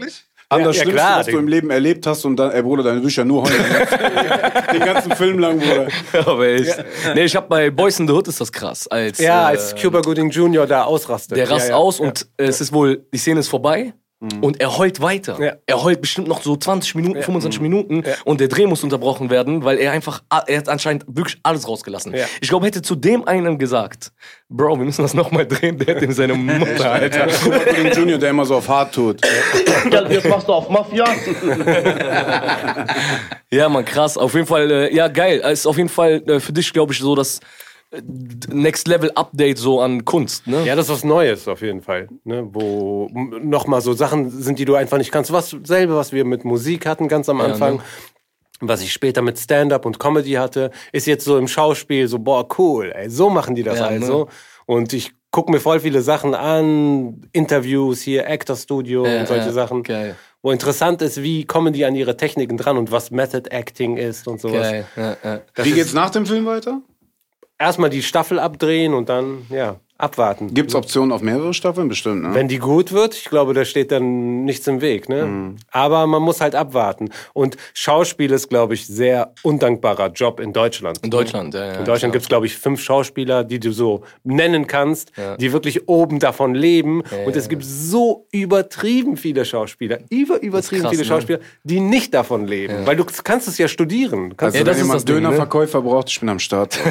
an Ja, das ja, Schlimmste, klar. was du im Leben erlebt hast und dann, ey Bruder, deine Bücher nur heulen. Den ganzen Film lang, Bruder. aber echt. Nee, ich hab bei Boys in the Hood ist das krass. Als, Ja, äh, als Cuba Gooding Jr. da ausrastet. Der rast ja, ja. aus und äh, es ist wohl, die Szene ist vorbei. Und er heult weiter. Ja. Er heult bestimmt noch so 20 Minuten, 25 Minuten und der Dreh muss unterbrochen werden, weil er einfach, er hat anscheinend wirklich alles rausgelassen. Ja. Ich glaube, hätte zu dem einen gesagt, Bro, wir müssen das nochmal drehen, der hätte ihm seine Mutter, Alter. Den Junior, der immer so auf hart tut. Jetzt machst du auf Mafia. Ja, man, krass. Auf jeden Fall, äh, ja, geil. Es Ist auf jeden Fall äh, für dich, glaube ich, so das äh, Next Level Update so an Kunst, ne? Ja, das ist was Neues auf jeden Fall. Ne? Wo nochmal so Sachen sind, die du einfach nicht kannst. Was selbe, was wir mit Musik hatten ganz am Anfang. Was ich später mit Stand-up und Comedy hatte, ist jetzt so im Schauspiel so, boah, cool, ey, so machen die das Ja, also. Und ich gucke mir voll viele Sachen an, Interviews hier, Actor Studio Ja, und solche ja, Sachen. geil. Wo interessant ist, wie kommen die an ihre Techniken dran und was Method Acting ist und sowas. Geil. Ja, ja. Wie geht's nach dem Film weiter? Erstmal die Staffel abdrehen und dann, ja, abwarten. Gibt's Optionen auf mehrere Staffeln? Bestimmt, ne? Wenn die gut wird, ich glaube, da steht dann nichts im Weg. Ne? Mhm. Aber man muss halt abwarten. Und Schauspiel ist, glaube ich, sehr undankbarer Job in Deutschland. In Deutschland, ja, ja. In Deutschland gibt es, glaube ich, fünf Schauspieler, die du so nennen kannst, die wirklich oben davon leben. Und es gibt so übertrieben viele Schauspieler, über übertrieben krass, viele ne? Schauspieler, die nicht davon leben. Weil du kannst es ja studieren. Du kannst Also, Ja, das wenn jemand ne? Dönerverkäufer braucht, ich bin am Start.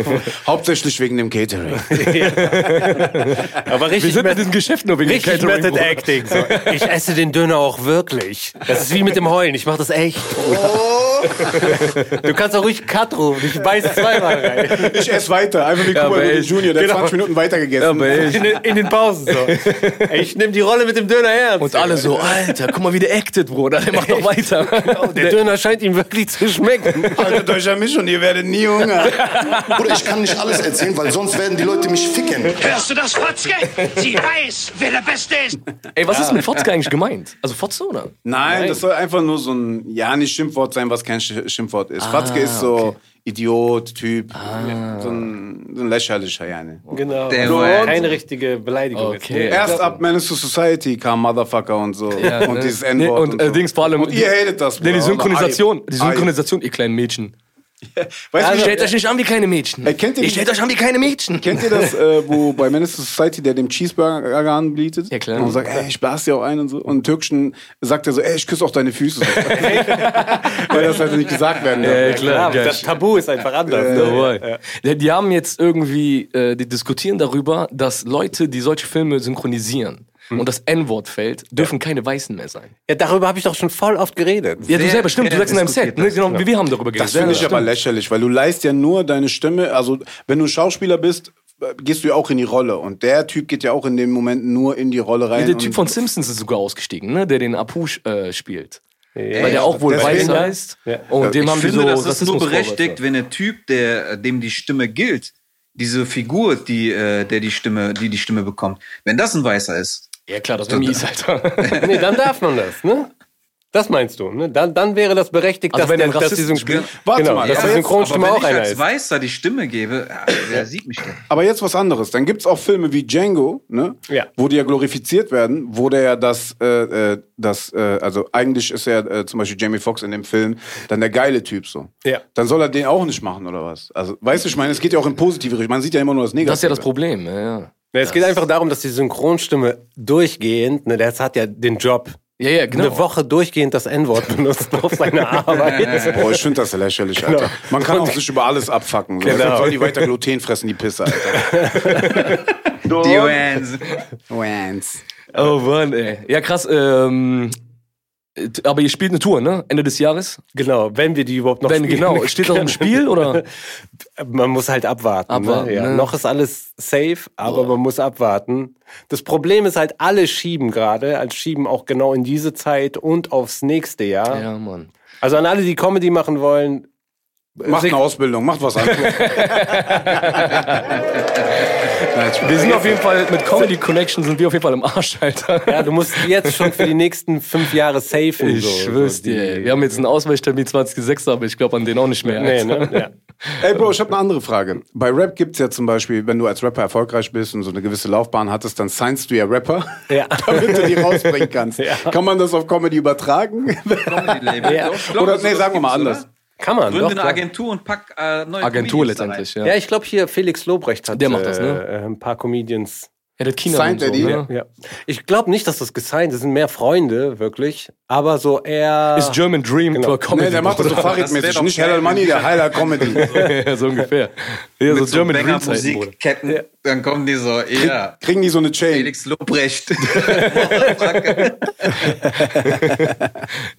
Hauptsächlich wegen dem Catering. Aber Wir richtig, sind in Met diesem Geschäft nur wegen richtig Catering, Method. Acting. So. Ich esse den Döner auch wirklich. Das ist wie mit dem Heulen. Ich mach das echt. Du kannst auch ruhig Cut rufen. Ich beiß zweimal rein. Ich esse weiter. Einfach wie Ja, Kuba. Junior, der Genau. 20 Minuten weiter gegessen. Ja. In, den- in den Pausen so. Ich nehme die Rolle mit dem Döner ernst. Und alle so, Alter, guck mal, wie der actet, Bruder. Der macht noch weiter. der Döner scheint ihm wirklich zu schmecken. Haltet euch an mich und ihr werdet nie Hunger. Bruder, ich kann nicht alles erzählen, weil sonst werden die Leute mich ficken. Hörst du das, Fotzke? Sie weiß, wer der Beste ist. Ey, was ist mit Fotzke eigentlich gemeint? Also Fotze, oder? Nein, das soll einfach nur so ein, ja, nicht Schimpfwort sein, was kein Sch Schimpfwort ist. Fatzke ist so Idiot, Typ, so, ein, so ein lächerlicher, ja. Ne. Genau. Der so, war- keine richtige Beleidigung. Okay. ne? Erst ab Menace to Society kam Motherfucker und so. und ne? dieses Nee, N-Wort. und, äh, so. Dings vor allem. Und ihr hatet das, Nee, die. Synchronisation. Die. Synchronisation, ihr kleinen Mädchen. Weißt du, wie Stellt euch nicht an wie kleine Mädchen. Ey, kennt ihr ihr die- stellt euch an wie kleine Mädchen. Kennt ihr das, äh, wo bei Menace Society der dem Cheeseburger anbietet? Ja, klar. Und sagt, ey, ich blase dir auch ein und so. Und im Türkischen sagt er so, ey, ich küsse auch deine Füße. Weil das halt nicht gesagt werden darf. Ja, Klar, geil. das Tabu ist einfach anders. Jawohl. Die, die haben jetzt irgendwie, äh, die diskutieren darüber, dass Leute, die solche Filme synchronisieren und das N-Wort fällt, dürfen keine Weißen mehr sein. Ja, darüber habe ich doch schon voll oft geredet. Ja, du Wer- selber, stimmt, du sagst in deinem Set. Ne? das? Genau, wir, wir haben darüber geredet. Das finde ich Ja, aber stimmt. lächerlich, weil du leist ja nur deine Stimme, also wenn du Schauspieler bist, gehst du ja auch in die Rolle. Und der Typ geht ja auch in dem Moment nur in die Rolle rein. Ja, der Typ von Simpsons ist sogar ausgestiegen, ne? der den Apu äh, spielt. Weil der auch wohl weiß heißt. Ja. Und dem Ich haben finde, so das ist nur berechtigt, wenn der Typ, der, dem die Stimme gilt, diese Figur, die, äh, der die Stimme, die die Stimme bekommt, wenn das ein Weißer ist, Ja klar, das wäre mies, Alter. Nee, dann darf man das, ne? Das meinst du, ne? Dann, dann wäre das berechtigt, Also dass, wenn der, dass die Synchron. Warte genau, mal, dass aber die Synchronstimme auch wenn ich einer als ist. Weißer die Stimme gebe, ja, wer sieht mich denn? Aber jetzt was anderes. Dann gibt's auch Filme wie Django, ne? Ja. wo die ja glorifiziert werden, wo der ja das, äh, äh, das äh, also eigentlich ist er äh, zum Beispiel Jamie Foxx in dem Film dann der geile Typ so. Ja. Dann soll er den auch nicht machen oder was? Also, weißt du, ich meine, es geht ja auch in positive Richtung. Man sieht ja immer nur das Negative. Das ist ja das Problem. Ja, ja. Ja, es geht einfach darum, dass die Synchronstimme durchgehend, ne, das hat ja den Job, Ja, ja, genau. eine Woche durchgehend das N-Wort benutzt auf seine Arbeit. Boah, ich finde das lächerlich, Alter. Man kann auch sich über alles abfacken. So. Genau. Deshalb Soll die weiter Gluten fressen, die Pisse, Alter. Die Wans. Wans. Oh Mann, ey. Ja, krass. Ähm, aber ihr spielt eine Tour, ne? Ende des Jahres? genau, wenn wir die überhaupt noch Wenn, spielen genau. Steht das im. Spiel oder? Man muss halt abwarten. Abwarten, ne? Ja. ne? Noch ist alles safe, aber man muss abwarten. Das Problem ist halt, alle schieben gerade, also schieben auch genau in diese Zeit und aufs nächste Jahr. Ja, Mann. Also an alle, die Comedy machen wollen, Macht eine Ausbildung, macht was anderes. Wir sind auf jeden Fall, mit Comedy Connection sind wir auf jeden Fall im Arsch, Alter. ja, du musst jetzt schon für die nächsten fünf Jahre safen. Ich so, schwör's dir, ey. Wir haben jetzt einen Ausweichtermin 2006, aber ich glaube an den auch nicht mehr. Nee, ne? Ja. Ey, Bro, ich habe eine andere Frage. Bei Rap gibt's ja zum Beispiel, wenn du als Rapper erfolgreich bist und so eine gewisse Laufbahn hattest, dann signst du ja Rapper, Ja. damit du die rausbringen kannst. Ja. Kann man das auf Comedy übertragen? Comedy-Label. Ja. Oder, nee, sagen wir mal anders. oder? Kann man, Gründe doch. eine klar. Agentur und pack äh, neue Agentur Comedians da rein. letztendlich, ja. Ja, ich glaube hier Felix Lobrecht hat Der macht das, ne? äh, ein paar Comedians. Ja, das China Signed und so, er die? ne? Ja. Ich glaube nicht, dass das gesigned ist. Das sind mehr Freunde, wirklich. Aber so eher. Ist German Dream Genau. Comedy. Nee, der macht das so wär Nicht doch Hell geil, Money, der Heiler Comedy. ja, so ungefähr. Ja, so Mit so German Dream Bruder. Banger-Musikketten, dann kommen die so, ja, Kriegen die so eine Chain. Felix Lobrecht.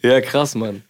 Ja, krass, Mann.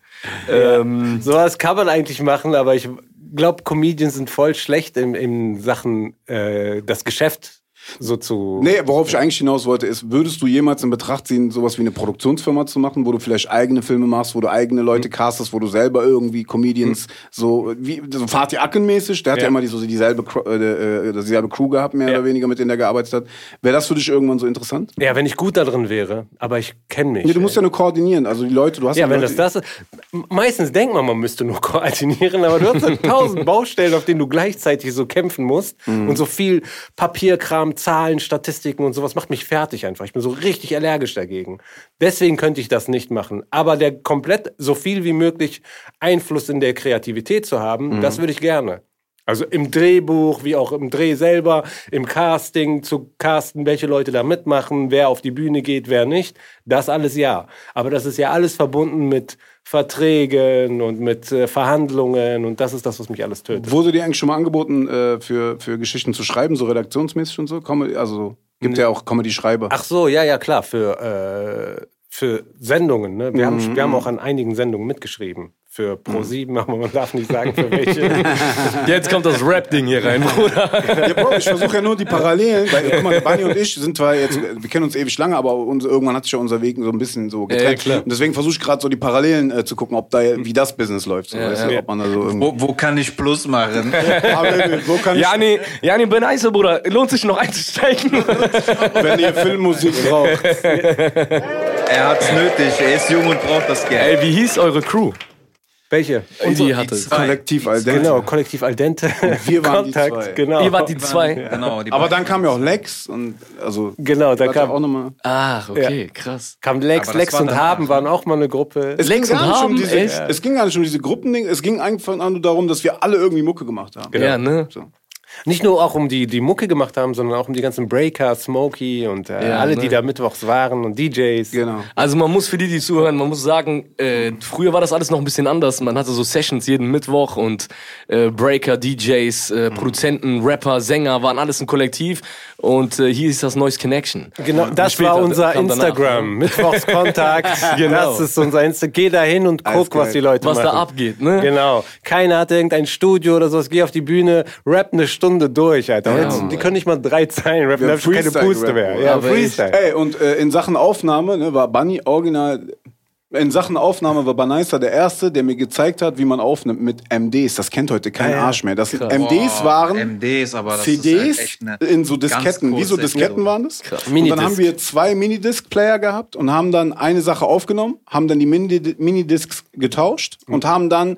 Ähm, Sowas kann man eigentlich machen, aber ich glaube, Comedians sind voll schlecht in, in Sachen äh, das Geschäft so zu. Nee, worauf ich eigentlich hinaus wollte, ist, würdest du jemals in Betracht ziehen, sowas wie eine Produktionsfirma zu machen, wo du vielleicht eigene Filme machst, wo du eigene Leute Mhm. castest, wo du selber irgendwie Comedians, so wie so Fatih Akin mäßig, der hat ja, Ja. immer die, so dieselbe, äh, äh, dieselbe Crew gehabt, mehr Ja. oder weniger, mit denen er gearbeitet hat. Wäre das für dich irgendwann so interessant? Ja, wenn ich gut da drin wäre, aber ich kenne mich. Nee, du musst ja nur koordinieren, also die Leute, du hast Ja, wenn Leute, das das ist. Meistens denkt man, man müsste nur koordinieren, aber du hast dann tausend Baustellen, auf denen du gleichzeitig so kämpfen musst. Mhm. Und so viel Papierkram, Zahlen, Statistiken und sowas macht mich fertig einfach. Ich bin so richtig allergisch dagegen. Deswegen könnte ich das nicht machen. Aber der komplett so viel wie möglich Einfluss in der Kreativität zu haben, Mhm. das würde ich gerne. Also im Drehbuch, wie auch im Dreh selber, im Casting zu casten, welche Leute da mitmachen, wer auf die Bühne geht, wer nicht. Das alles ja. Aber das ist ja alles verbunden mit Verträgen und mit äh, Verhandlungen und das ist das, was mich alles tötet. Wurde dir eigentlich schon mal angeboten, äh, für, für Geschichten zu schreiben, so redaktionsmäßig und so? Comedy, also gibt ja auch Comedy-Schreiber. Ach so, ja, ja, klar, für, äh, für Sendungen. Ne? Wir, haben, wir haben auch an einigen Sendungen mitgeschrieben. Für Pro7, aber man darf nicht sagen, für welche. Jetzt kommt das Rap-Ding hier rein, Bruder. Ja, Bro, ich versuche ja nur die Parallelen, weil, guck mal, Bunny und ich sind zwar jetzt, wir kennen uns ewig lange, aber uns, irgendwann hat sich ja unser Weg so ein bisschen so getrennt. Ja, klar. Und deswegen versuche ich gerade so die Parallelen äh, zu gucken, ob da, wie das Business läuft. So, weißt du, ob man da so. Wo, wo kann ich Plus machen? Wo kann ich, Jani, Jani Beneise, Bruder, lohnt sich noch einzusteigen? wenn ihr Filmmusik braucht? er hat's nötig, er ist jung und braucht das Geld. Ey, wie hieß eure Crew? Welche? Und die hatte. Kollektiv al dente. Genau, Kollektiv Al Dente. wir waren die Kontakt, zwei. Genau. Ihr wart die zwei. Genau, die Aber dann kam ja auch Lex und also Genau, da kam, auch nochmal. Ach, okay, krass. kam Lex, Lex war und Haben waren auch mal eine Gruppe. Es Lex ging, gar und nicht um Haben, diese, echt? es ging gar nicht um diese Gruppending, es ging einfach nur darum, dass wir alle irgendwie Mucke gemacht haben. Ja, ne? So. Nicht nur auch um die, die Mucke gemacht haben, sondern auch um die ganzen Breaker, Smokey und äh, Ja, alle, ne? die da mittwochs waren und DJs. Genau. Also man muss für die, die zuhören, man muss sagen, äh, früher war das alles noch ein bisschen anders. Man hatte so Sessions jeden Mittwoch und äh, Breaker, DJs, äh, Produzenten, Rapper, Sänger waren alles ein Kollektiv. Und äh, hier ist das Noise Connection. Genau, das später, war unser Instagram. Mittwochskontakt. Genau. Das ist unser Instagram. Geh da hin und guck, was die Leute Was machen. da abgeht, ne? Genau. Keiner hat irgendein Studio oder sowas. Geh auf die Bühne, rap eine Stunde durch, Alter. Ja, Jetzt, die können nicht mal drei Zeilen rappen, da haben hab ich keine Puste mehr. Ja, aber Freestyle. Ey, und äh, in Sachen Aufnahme ne, war Bunny original. In Sachen Aufnahme war Banaisa der Erste, der mir gezeigt hat, wie man aufnimmt mit MDs. Das kennt heute kein Ah, ja. Arsch mehr. Das sind MDs waren MDs, aber das CDs ist halt in so Disketten. Wie so Disketten waren das? Und dann haben wir zwei Minidisc-Player gehabt und haben dann eine Sache aufgenommen, haben dann die Mini- Minidiscs getauscht und haben dann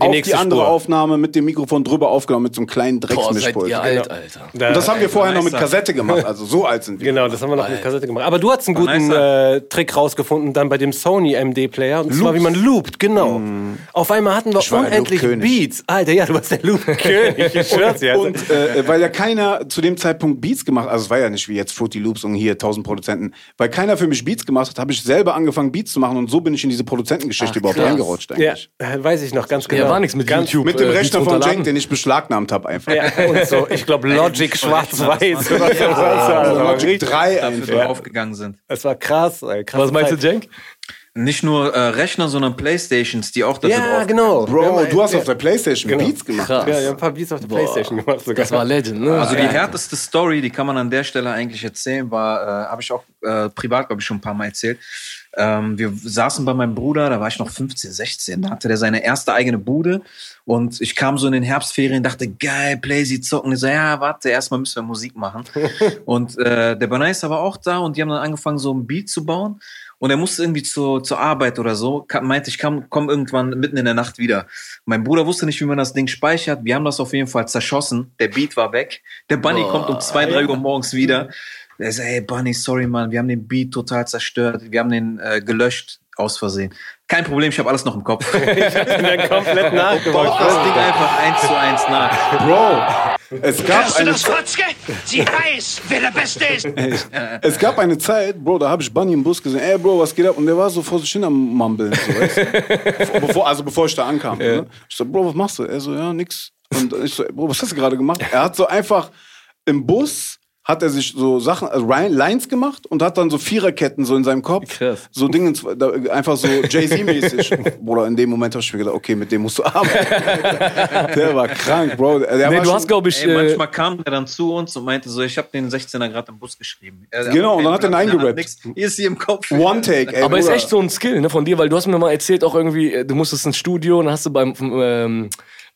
auf die andere Spur. Aufnahme mit dem Mikrofon drüber aufgenommen, mit so einem kleinen Boah, seid Drecksmischpult. ihr alt, Alter. Da- Und das haben wir vorher noch mit. Kassette gemacht. Also so alt sind wir. Genau, das haben wir noch mit Kassette gemacht. Aber du hast einen guten äh, Trick rausgefunden dann bei dem Sony MD-Player. Und zwar, wie man loopt, genau. Auf einmal hatten wir unendlich. Beats. Alter, ja, du warst der Loop-König. Ich schwör's dir. Also, Und äh, weil ja keiner zu dem Zeitpunkt Beats gemacht also es war ja nicht wie jetzt Fruity Loops und hier 1000 Produzenten, weil keiner für mich Beats gemacht hat, habe ich selber angefangen Beats zu machen und so bin ich in diese Produzentengeschichte überhaupt krass. reingerutscht ja, eigentlich. äh, weiß ich noch ganz genau. Ja, war nichts mit ganz, YouTube. Mit dem äh, Rechner von. Cenk, den ich beschlagnahmt habe einfach. Ja, und so, ich glaube, Logic schwarz-weiß oder so. Also Das war Logic richtig- 3 dafür einfach. draufgegangen sind. Das war krass. Ey, krasse Was meinst du. Jenk? Nicht nur äh, Rechner, sondern Playstations, die auch dafür Ja, drauf genau. Bro, Ja, du hast ja. auf der Playstation Genau. Beats gemacht. Krass. Ja, ich hab ein paar Beats auf der Playstation gemacht sogar. Das war Legend, ne? Also die härteste Story, die kann man an der Stelle eigentlich erzählen, war, äh, habe ich auch äh, privat, glaube ich, schon ein paar Mal erzählt. Ähm, wir saßen bei meinem Bruder, da war ich noch 15, 16, da hatte der seine erste eigene Bude und ich kam so in den Herbstferien, dachte, geil, Playsy zocken. Ich so, ja, warte, erstmal müssen wir Musik machen. und äh, der Banais war auch da und die haben dann angefangen, so ein Beat zu bauen. Und er musste irgendwie zur, zur Arbeit oder so, meinte, ich komm, komm irgendwann mitten in der Nacht wieder. Mein Bruder wusste nicht, wie man das Ding speichert. Wir haben das auf jeden Fall zerschossen. Der Beat war weg. Der Bunny kommt um zwei, drei Uhr morgens wieder. Der sagt, hey Bunny, sorry Mann, wir haben den Beat total zerstört. Wir haben den äh, gelöscht aus Versehen. Kein Problem, ich habe alles noch im Kopf. dann komplett Baut nachgebaut. das Ding einfach eins zu eins nach. Bro, es gab Hörst du eine das, Fotzke? Sie weiß, wer der Beste ist. Es gab eine Zeit, Bro, da habe ich Bunny im Bus gesehen. Ey, Bro, was geht ab? Und der war so vor sich hin am Mumbeln. So, weißt du? bevor, also bevor ich da ankam. Ne? Ich so, Bro, was machst du? Er so, ja, nix. Und ich so, Bro, was hast du gerade gemacht? Er hat so einfach im Bus hat er sich so Sachen, also Ryan- Lines gemacht und hat dann so Viererketten so in seinem Kopf. Krass. So Dinge, einfach so Jay-Z-mäßig. Bruder, in dem Moment habe ich mir gedacht, okay, mit dem musst du arbeiten. der war krank, Bro. Der Nee, war du schon- hast, glaube ich, Ey, äh, manchmal kam der dann zu uns und meinte so, ich habe den 16er gerade im Bus geschrieben. Er- Genau, und dann hat er ihn eingerappt. Hier ist sie im Kopf. One Take, ey. aber ist Bruder. echt so ein Skill ne, von dir, weil du hast mir mal erzählt auch irgendwie, äh, du musstest ins Studio und dann hast du beim ähm,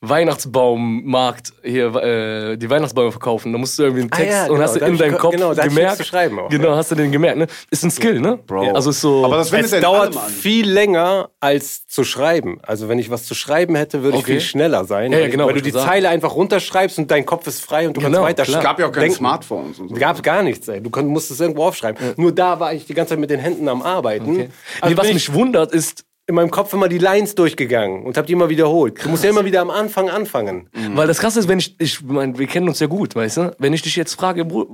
Weihnachtsbaummarkt hier äh, die Weihnachtsbäume verkaufen. Da musst du irgendwie einen Ah, Text ja, und genau, hast du in ich deinem Kopf genau, ich gemerkt. zu schreiben auch, genau, hast du den gemerkt, ne? Ist ein Skill, ne? Bro. Also ist so. Aber das Es ja dauert viel länger als zu schreiben. Also wenn ich was zu schreiben hätte, würde ich Okay. viel schneller sein. Ja, ja, weil- genau, Weil du die ich sagen. Zeile einfach runterschreibst und dein Kopf ist frei und du Genau, kannst weiter klar. Es gab ja auch keine denken. Smartphones und so. Gab gar nichts, ey. Du musstest es irgendwo aufschreiben. Nur da war ich die ganze Zeit mit den Händen am Arbeiten. nee, Also was bin mich wundert ist, in meinem Kopf immer die Lines durchgegangen und habe die immer wiederholt. Du musst ja immer wieder am Anfang anfangen. Weil das krasse ist, wenn ich, ich mein, wir kennen uns ja gut, weißt du? Wenn ich dich jetzt frage Bru-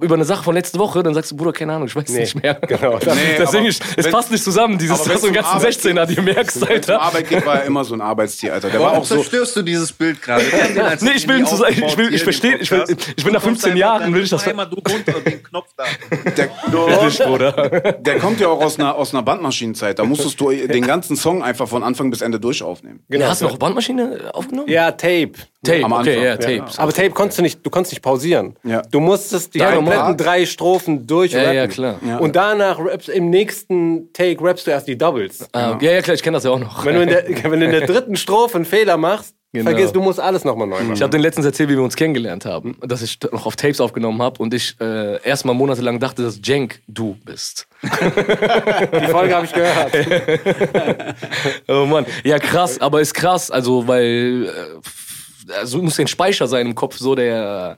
über eine Sache von letzte Woche, dann sagst du, Bruder, keine Ahnung, ich weiß nicht mehr. Genau. Das, Nee, Deswegen, ich, es wenn- passt nicht zusammen, dieses das zum ganzen Arbeit 16er, die du merkst, Alter. Arbeitgeber war er immer so ein Arbeitstier, Alter. Der war Warum auch so. zerstörst du dieses Bild gerade? Nee, ich will, zu sagen, ich will, ich verstehe, ich, will, ich bin nach Du kommst 15 einfach, Jahren, dann will ich das einmal du runter den Knopf da. Bruder. der kommt ja auch aus einer, aus einer Bandmaschinenzeit. Da musstest du den ganzen Song einfach von Anfang bis Ende durch aufnehmen. Genau. Hast du noch Bandmaschine aufgenommen? ja, Tape. Tape, Am okay, Anfang. ja, Ja. Tapes. Aber Tape konntest du nicht, du konntest nicht pausieren. Ja. Du musstest die Ja, kompletten drei Strophen durchrappen. Ja, ja, klar. Ja. Und danach rappst, im nächsten Take rappst du erst die Doubles. Ah, ja, ja, klar, ich kenne das ja auch noch. Wenn du, in der, wenn du in der dritten Strophe einen Fehler machst, Genau. vergiss, du musst alles nochmal neu machen. Ich habe den letztens erzählt, wie wir uns kennengelernt haben, dass ich noch auf Tapes aufgenommen habe und ich äh, erstmal monatelang dachte, dass Jenk du bist. Die Folge habe ich gehört. Oh Mann, ja krass, aber ist krass, also weil äh, also muss ein Speicher sein im Kopf, so der.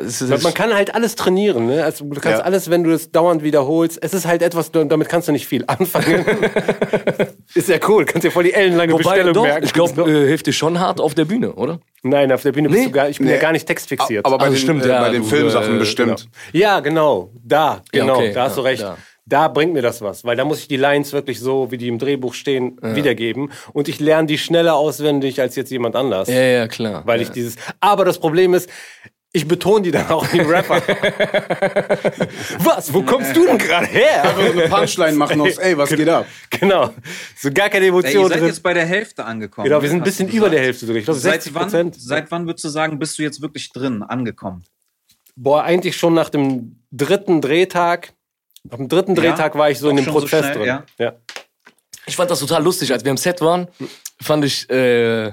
Es Man kann halt alles trainieren. Ne? Also du kannst Ja. alles, wenn du das dauernd wiederholst. Es ist halt etwas, damit kannst du nicht viel anfangen. ist ja cool. Kannst dir voll die ellenlange Wobei, Bestellung doch, merken. ich glaube, äh, hilft dir schon hart auf der Bühne, oder? Nein, auf der Bühne bist Nee. du gar, ich bin ja Nee. gar nicht textfixiert. Aber bei Also den, stimmt, äh, ja, bei den du, Filmsachen äh, bestimmt. Ja, genau. Da, Ja, genau. okay, da hast ja, du recht. da. Da. bringt mir das was, weil da muss ich die Lines wirklich so, wie die im Drehbuch stehen, wiedergeben. Und ich lerne die schneller auswendig als jetzt jemand anders. Ja, ja, klar. Weil ja. ich dieses. Aber das Problem ist, ich betone die dann auch wie ein Rapper. was? Wo kommst du denn gerade her? Einfach so eine Punchline machen aus, ey, was geht ab? genau. So gar keine Ey, ihr seid drin. jetzt bei der Hälfte angekommen. Genau, wir sind ein bisschen über der Hälfte sogar. Ich glaube, Seit 60 wann, Prozent. seit wann würdest du sagen, bist du jetzt wirklich drin, angekommen? Boah, eigentlich schon nach dem dritten Drehtag. Nach dem dritten Drehtag war ich so in dem schon so Prozess schnell, drin. ja? ja. Ich fand das total lustig, als wir am Set waren, fand ich, äh,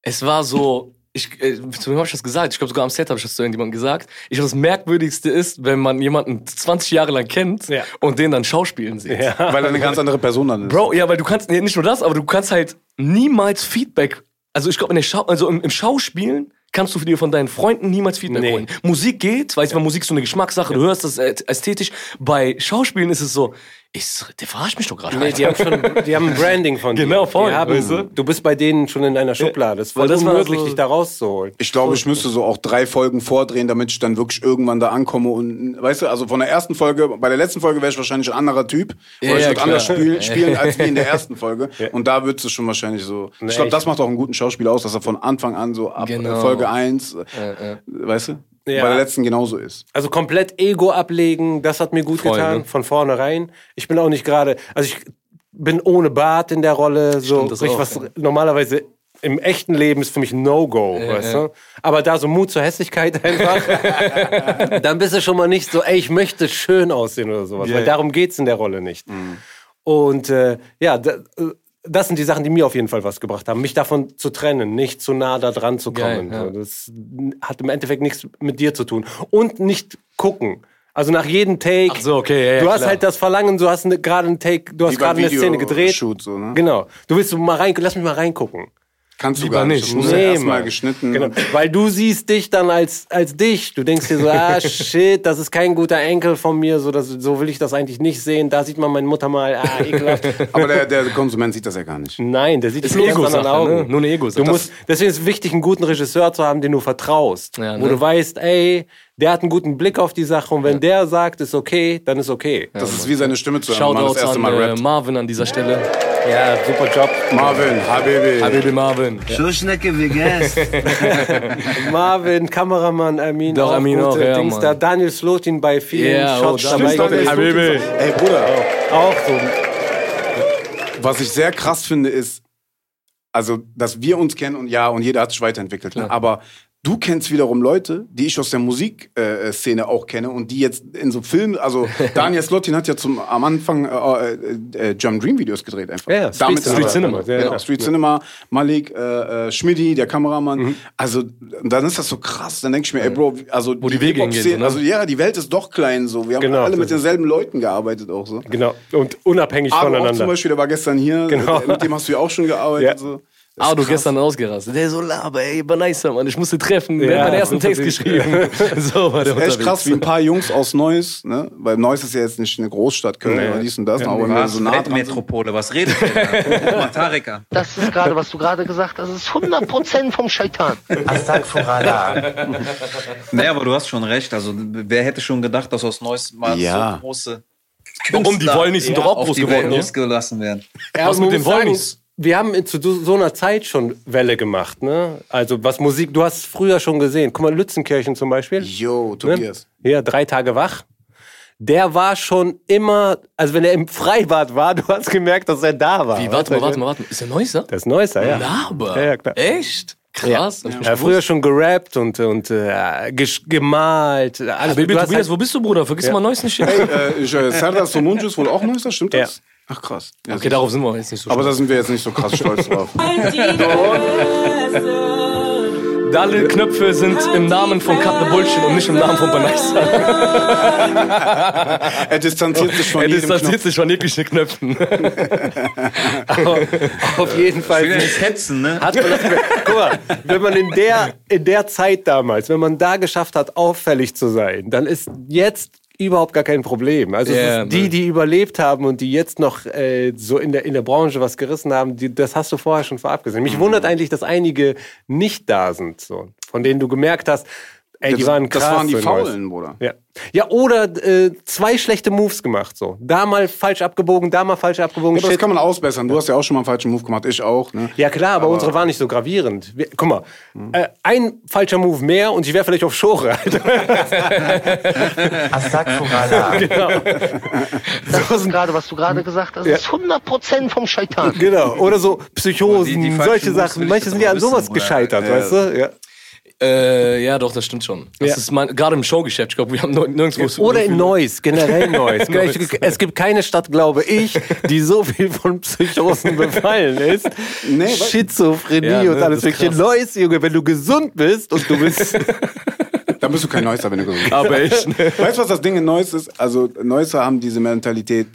es war so, ich, äh, zu wem hab ich das gesagt? Ich glaube sogar am Set habe ich das zu irgendjemandem gesagt. Ich glaube, das Merkwürdigste ist, wenn man jemanden 20 Jahre lang kennt Ja. und den dann schauspielen sieht. Weil er eine ganz andere Person dann ist. Bro, ja, weil du kannst, nee, nicht nur das, aber du kannst halt niemals Feedback, also ich glaube, in der Schau, also im, im Schauspielen kannst du dir von deinen Freunden niemals Feedback Nee. holen. Musik geht, weißt du, weil Musik ist so eine Geschmackssache, du hörst das ästhetisch. Bei Schauspielen ist es so, ich, der verarscht mich doch gerade. Nee, die haben schon, die haben ein Branding von dir. Genau, voll, Die haben, weißt du? du bist bei denen schon in einer Schublade. Es ist voll Weil das war unmöglich, so- dich da rauszuholen. Ich glaube, ich müsste so auch drei Folgen vordrehen, damit ich dann wirklich irgendwann da ankomme und, weißt du, also von der ersten Folge, bei der letzten Folge wäre ich wahrscheinlich ein anderer Typ, Ja, weil ich ja, würde klar. anders spielen, spielen als wie in der ersten Folge. Und da würdest du schon wahrscheinlich so, ich glaube, das macht auch einen guten Schauspieler aus, dass er von Anfang an so ab Genau. äh, Folge 1, weißt du, Ja. bei der letzten genauso ist. Also komplett Ego ablegen, das hat mir gut Voll, getan, ne? von vornherein. Ich bin auch nicht gerade, also ich bin ohne Bart in der Rolle, so Stimmt, das richtig, auch, was ja. normalerweise im echten Leben ist für mich ein No-Go, weißt du? Aber da so Mut zur Hässlichkeit einfach, dann bist du schon mal nicht so, ey, ich möchte schön aussehen oder sowas, weil darum geht's in der Rolle nicht. Und äh, ja, da, äh, das sind die Sachen, die mir auf jeden Fall was gebracht haben, mich davon zu trennen, nicht zu nah da dran zu kommen. Geil, ja. Das hat im Endeffekt nichts mit dir zu tun. Und nicht gucken. Also nach jedem Take. Ach so, okay, ja, ja, du hast klar. halt das Verlangen, du hast ne- gerade einen Take, du hast gerade eine Szene gedreht. Videoshoot so, ne? Genau. Du willst so mal rein, lass mich mal reingucken. Kannst du gar nicht. nicht. Nee, erstmal geschnitten. Genau. Weil du siehst dich dann als, als dich. Du denkst dir so, ah, shit, das ist kein guter Enkel von mir, so, das, so will ich das eigentlich nicht sehen. Da sieht man meine Mutter mal, ah, ekelhaft. Aber der, der Konsument sieht das ja gar nicht. Nein, der sieht mit ganz anderen Ego-Sache, Augen. ne? Nur eine Ego-Sache. Du musst, deswegen ist es wichtig, einen guten Regisseur zu haben, den du vertraust. Ja, Wo ne? du weißt, ey, der hat einen guten Blick auf die Sache und wenn der sagt, ist okay, dann ist okay. Das ist wie seine Stimme zu hören, wenn man das erste an Mal äh, rappt. Marvin an dieser Stelle. Ja, super Job. Marvin, Habibi. Habibi Marvin. Schuschnecke vegan. Marvin, Kameramann, Amin, Doch, Amin gute auch, ja, Dings Mann. da. Daniel Slotin bei vielen Ja, oh, Shots Daniel dabei. Gewesen. Habibi. Ey, Bruder. Auch so. Was ich sehr krass finde, ist, also, dass wir uns kennen und ja, und jeder hat sich weiterentwickelt. Ne? Aber du kennst wiederum Leute, die ich aus der Musikszene äh, Szene auch kenne und die jetzt in so Filmen, also Daniel Slotin hat ja zum, am Anfang äh, äh, äh, Jump Dream Videos gedreht einfach. Ja, Street Damit ist Cinema. er- Cinema, ja, Genau, ja. Street Cinema, Malik, äh, äh, Schmidti, der Kameramann. Mhm. Also, dann ist das so krass. Dann denke ich mir, ey Bro, also Wo die Wege hingehen, ne? Also ja, die Welt ist doch klein so. Wir haben Genau, alle mit denselben Leuten gearbeitet auch so. Genau. Und unabhängig Aber auch zum voneinander. Beispiel, der war gestern hier, Genau. mit dem hast du ja auch schon gearbeitet. Ja. So. Ah, du gestern ausgerastet. Der so laber, ey, war nice, Mann. Ich musste treffen. Der Ja, hat meinen ersten Text geschrieben. so war der Echt unterwegs. krass, wie ein paar Jungs aus Neuss, ne? Weil Neuss ist ja jetzt nicht eine Großstadt, Köln oder dies und das, aber wenn so nah dran sind. Weltmetropole, was redet ihr. Das ist gerade, was du gerade gesagt hast, das ist 100% vom Scheitan. Nee, aber du hast schon recht. Also, wer hätte schon gedacht, dass aus Neuss mal Ja. so große Warum? Die wollen nicht, sind doch auch auf groß die geworden. Welt ne? losgelassen werden. Ja, Was mit den Wollnis? Wir haben zu so einer Zeit schon Welle gemacht, ne? Also was Musik, du hast es früher schon gesehen. Guck mal, Lützenkirchen zum Beispiel. Yo, Ne? Tobias. Ja, drei Tage wach. Der war schon immer, also wenn er im Freibad war, du hast gemerkt, dass er da war. Wie, warte du, mal, warte mal, warte mal. Ist der Neusser? Das Neueste, ja. Laber. Ja, ja, klar. Echt? Krass. Nicht Er hat früher schon gerappt und, und äh, gemalt. Alles. Baby Tobias, halt- wo bist du, Bruder? Vergiss mal Neus nicht. Hey, äh, äh, Serdar Somuncu ist wohl auch Neusser, stimmt das? Ach krass. Ja, Okay, darauf sind wir jetzt nicht so aber da sind wir jetzt nicht so krass stolz drauf. Alle Knöpfe sind im Namen von Cut the Bullshit und nicht im Namen von Banaisa. Er distanziert sich von Er distanziert sich von jeglichen Knöpfen. auf jeden Fall. Ich will nicht hetzen, ne? Hat man das, guck mal, wenn man in der, in der Zeit damals, wenn man da geschafft hat, auffällig zu sein, dann ist jetzt überhaupt gar kein Problem. Also ist die, die überlebt haben und die jetzt noch äh, so in der, in der Branche was gerissen haben, die, das hast du vorher schon vorab gesehen. Mhm. Mich wundert eigentlich, dass einige nicht da sind, so, von denen du gemerkt hast, ey, die Das- waren krass. das waren die. Faulen, Bruder. Ja. ja, oder äh, zwei schlechte Moves gemacht. So. Da mal falsch abgebogen, da mal falsch abgebogen. Ja, aber das kann man ausbessern. Du hast ja auch schon mal einen falschen Move gemacht, ich auch. Ne? Ja klar, aber, unsere waren nicht so gravierend. Wir, guck mal, Hm. äh, ein falscher Move mehr und ich wäre vielleicht auf Schore. genau. Das ist gerade, was du gerade gesagt hast, das ist 100% vom Scheitan. genau. Oder so Psychosen, Die- die solche Sachen. Manche sind ja aber an sowas wissen, Bruder. gescheitert, Ja. weißt du? Ja. Äh, ja, doch, das stimmt schon. Das Ja. ist mein, gerade im Showgeschäft. Ich glaube, wir haben nirg- nirgendwo. Oder in Neuss, generell Neuss. Neuss. es gibt keine Stadt, glaube ich, die so viel von Psychosen befallen ist. Nee, Schizophrenie Ja, ne, und alles krass. Neuss, Junge, wenn du gesund bist und du bist... Da bist du kein Neusser, wenn du gesund bist. Aber ich. Weißt du, was das Ding in Neuss ist? Also, Neusser haben diese Mentalität,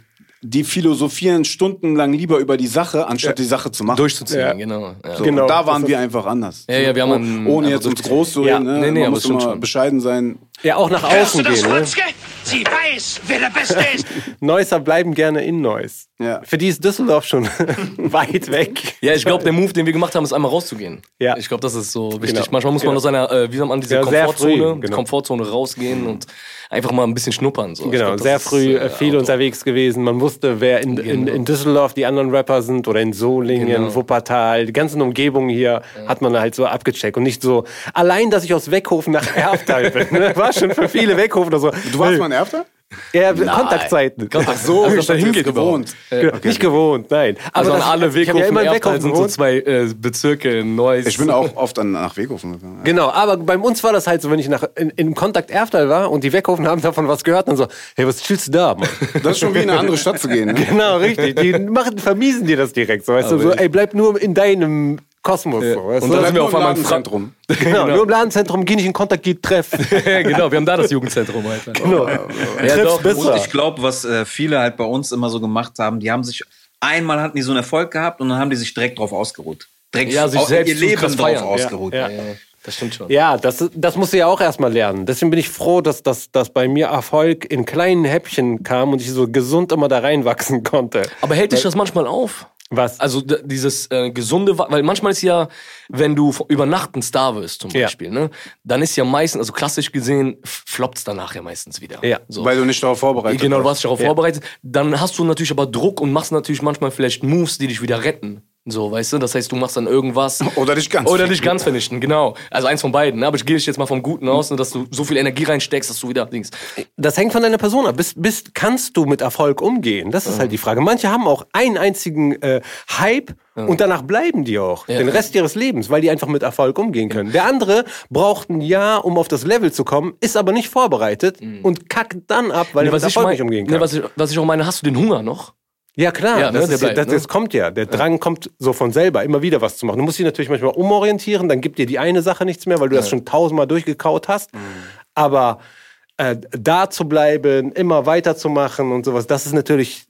die philosophieren stundenlang lieber über die Sache, anstatt die Sache zu machen. Durchzuziehen, Ja. genau. Ja. So, Genau, und da waren wir einfach anders. Ja, ja, wir haben einen- Ohne jetzt uns groß zu Ja. reden, ne? Nee, nee, man aber muss immer bescheiden sein. Ja, auch nach Hörst du außen das, gehen. Ne? Sie weiß, wer der Beste ist. Neusser bleiben gerne in Neuss. Ja. Für die ist Düsseldorf schon weit weg. Ja, ich glaube, der Move, den wir gemacht haben, ist einmal rauszugehen. Ja. Ich glaube, das ist so wichtig. Genau. Manchmal muss man aus seiner, äh, wie sagt man, diese Ja, Komfortzone, früh, genau. Komfortzone rausgehen und einfach mal ein bisschen schnuppern. So. Genau, glaub, sehr ist, früh äh, äh, viel auch- unterwegs gewesen. Man wusste, wer in, in, Genau. in Düsseldorf die anderen Rapper sind oder in Solingen, Genau. Wuppertal. Die ganzen Umgebungen hier hat man halt so abgecheckt. Und nicht so, allein, dass ich aus Weckhofen nach Erftal bin. ne, War schon für viele Weckhofen oder so. Du warst mal in Erfter? Ja, Kontaktzeiten. Ach so, Also, ich hab hingeht gewohnt. Genau, Nicht gewohnt, nein. Also an alle Weghofen, ja immer Weckhofen sind so zwei äh, Bezirke in Neuss. Ich bin auch oft an, nach Weghofen gegangen. Genau, aber bei uns war das halt so, wenn ich nach, in, in Kontakt Erftal war und die Weckhofen haben davon was gehört, dann so, hey, was chillst du da, Mann? Das ist schon wie in eine andere Stadt zu gehen. Ne? Genau, richtig. Die machen, vermiesen dir das direkt. So, weißt du, so, ey, bleib nur in deinem Kosmos. So, weißt Und Bleib sind wir nur auf einmal im Fra Ladenzentrum. genau, nur im Ladenzentrum, geh nicht in Kontakt, geh treff. genau, wir haben da das Jugendzentrum, Alter. genau. Ja, Triff's doch. Und ich glaube, was äh, viele halt bei uns immer so gemacht haben, die haben sich einmal hatten die so einen Erfolg gehabt und dann haben die sich direkt drauf ausgeruht. Direkt Ja, sich selbst ihr zu Leben drauf feiern. ausgeruht. Ja. Ja, das stimmt schon. Ja, das, das musst du ja auch erstmal lernen. Deswegen bin ich froh, dass, dass, dass bei mir Erfolg in kleinen Häppchen kam und ich so gesund immer da reinwachsen konnte. Aber hält dich das manchmal auf? Was? Also dieses äh, gesunde, weil manchmal ist ja, wenn du über Nacht ein Star wirst zum Ja. Beispiel, ne, dann ist ja meistens, also klassisch gesehen, floppt's danach ja meistens wieder. Ja. so. Weil du nicht darauf vorbereitet Genau, du warst. darauf Ja. vorbereitet. Dann hast du natürlich aber Druck und machst natürlich manchmal vielleicht Moves, die dich wieder retten. So, weißt du? Das heißt, du machst dann irgendwas. Oder dich ganz Oder dich ganz vernichten, genau. Also eins von beiden. Ne? Aber ich gehe jetzt mal vom Guten aus, ne, dass du so viel Energie reinsteckst, dass du wieder Dings. Das hängt von deiner Person ab. Bist, bist, kannst du mit Erfolg umgehen? Das ist halt die Frage. Manche haben auch einen einzigen äh, Hype und danach bleiben die auch den Rest ihres Lebens, weil die einfach mit Erfolg umgehen können. Der andere braucht ein Jahr, um auf das Level zu kommen, ist aber nicht vorbereitet und kackt dann ab, weil Ne, er mit Erfolg mein- nicht umgehen ne, kann. was, ich, was ich auch meine, hast du den Hunger noch? Ja, klar, Ja, ne, das, der ist, ja- bleibt, das, ne? das kommt ja. Der Drang kommt so von selber, immer wieder was zu machen. Du musst dich natürlich manchmal umorientieren, dann gibt dir die eine Sache nichts mehr, weil du das schon tausendmal durchgekaut hast. Mhm. Aber äh, da zu bleiben, immer weiterzumachen und sowas, das ist natürlich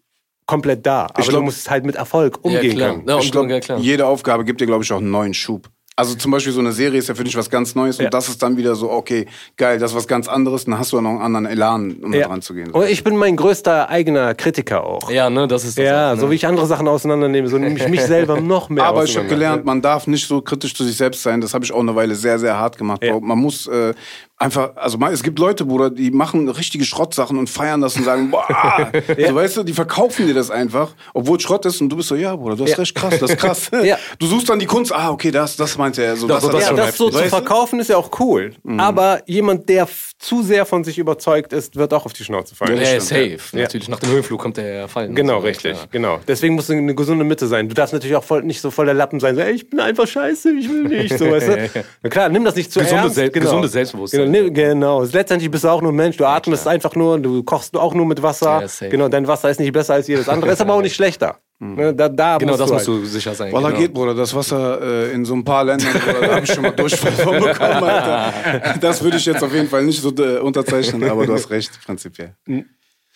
komplett da. Aber glaub- du musst halt mit Erfolg Ja, umgehen klar. können. Ja, Ich und, glaub, ja, klar. jede Aufgabe gibt dir, glaube ich, auch einen neuen Schub. Also zum Beispiel so eine Serie ist ja für dich was ganz Neues Ja. und das ist dann wieder so, okay, geil, das ist was ganz anderes, dann hast du auch noch einen anderen Elan, um da dran zu gehen. Und ich bin mein größter eigener Kritiker auch. Ja, ne, das ist das. Ja, auch, ne? so wie ich andere Sachen auseinandernehme, so nehme ich mich selber noch mehr Aber ich habe gelernt, man darf nicht so kritisch zu sich selbst sein. Das habe ich auch eine Weile sehr, sehr hart gemacht. Ja. Man muss äh, einfach, also es gibt Leute, Bruder, die machen richtige Schrottsachen und feiern das und sagen, boah, so weißt du, die verkaufen dir das einfach, obwohl es Schrott ist und du bist so, ja, Bruder, du hast Ja. recht, krass, das ist krass. Ja. Du suchst dann die Kunst, ah, okay, das, das meint er. So, Doch, das, das er Ja, das so zu verkaufen ist ja auch cool. Aber jemand, der zu sehr von sich überzeugt ist, wird auch auf die Schnauze fallen. Ja, stimmt, safe. Ja. Natürlich. Nach dem Höhenflug kommt der ja fallen. Genau, Also, richtig, klar. genau. Deswegen musst du eine gesunde Mitte sein. Du darfst natürlich auch voll, nicht so voll der Lappen sein, so, ey, ich bin einfach scheiße, ich will nicht, so, weißt du? Na klar, nimm das nicht zu Gesunde ernst. Sel- gesundes Selbstbewusstsein. Genau, nimm, genau. Letztendlich bist du auch nur ein Mensch, du atmest einfach nur, du kochst auch nur mit Wasser. Ja, genau, dein Wasser ist nicht besser als jedes andere, ist aber auch nicht schlechter. Ne, Da, da Genau, musst das du musst halt. du sicher sein. Wallah genau. geht, Bruder. Das Wasser äh, in so ein paar Ländern, Bruder, da habe ich schon mal Durchfall von bekommen, Alter. Das würde ich jetzt auf jeden Fall nicht so äh, unterzeichnen, aber du hast recht, prinzipiell.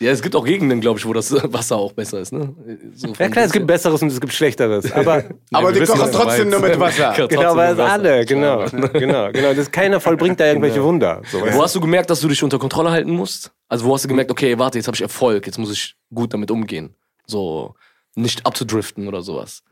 Ja, es gibt auch Gegenden, glaube ich, wo das Wasser auch besser ist. Ne? So Ja klar, es gibt Besseres und es gibt Schlechteres. Aber Aber wir die kochen trotzdem nur mit Wasser. Genau, weil es alle, genau, genau, genau. Das, keiner vollbringt da irgendwelche Wunder. So? Wo hast du gemerkt, dass du dich unter Kontrolle halten musst? Also wo hast du gemerkt, okay, warte, jetzt habe ich Erfolg, jetzt muss ich gut damit umgehen. So nicht abzudriften oder sowas.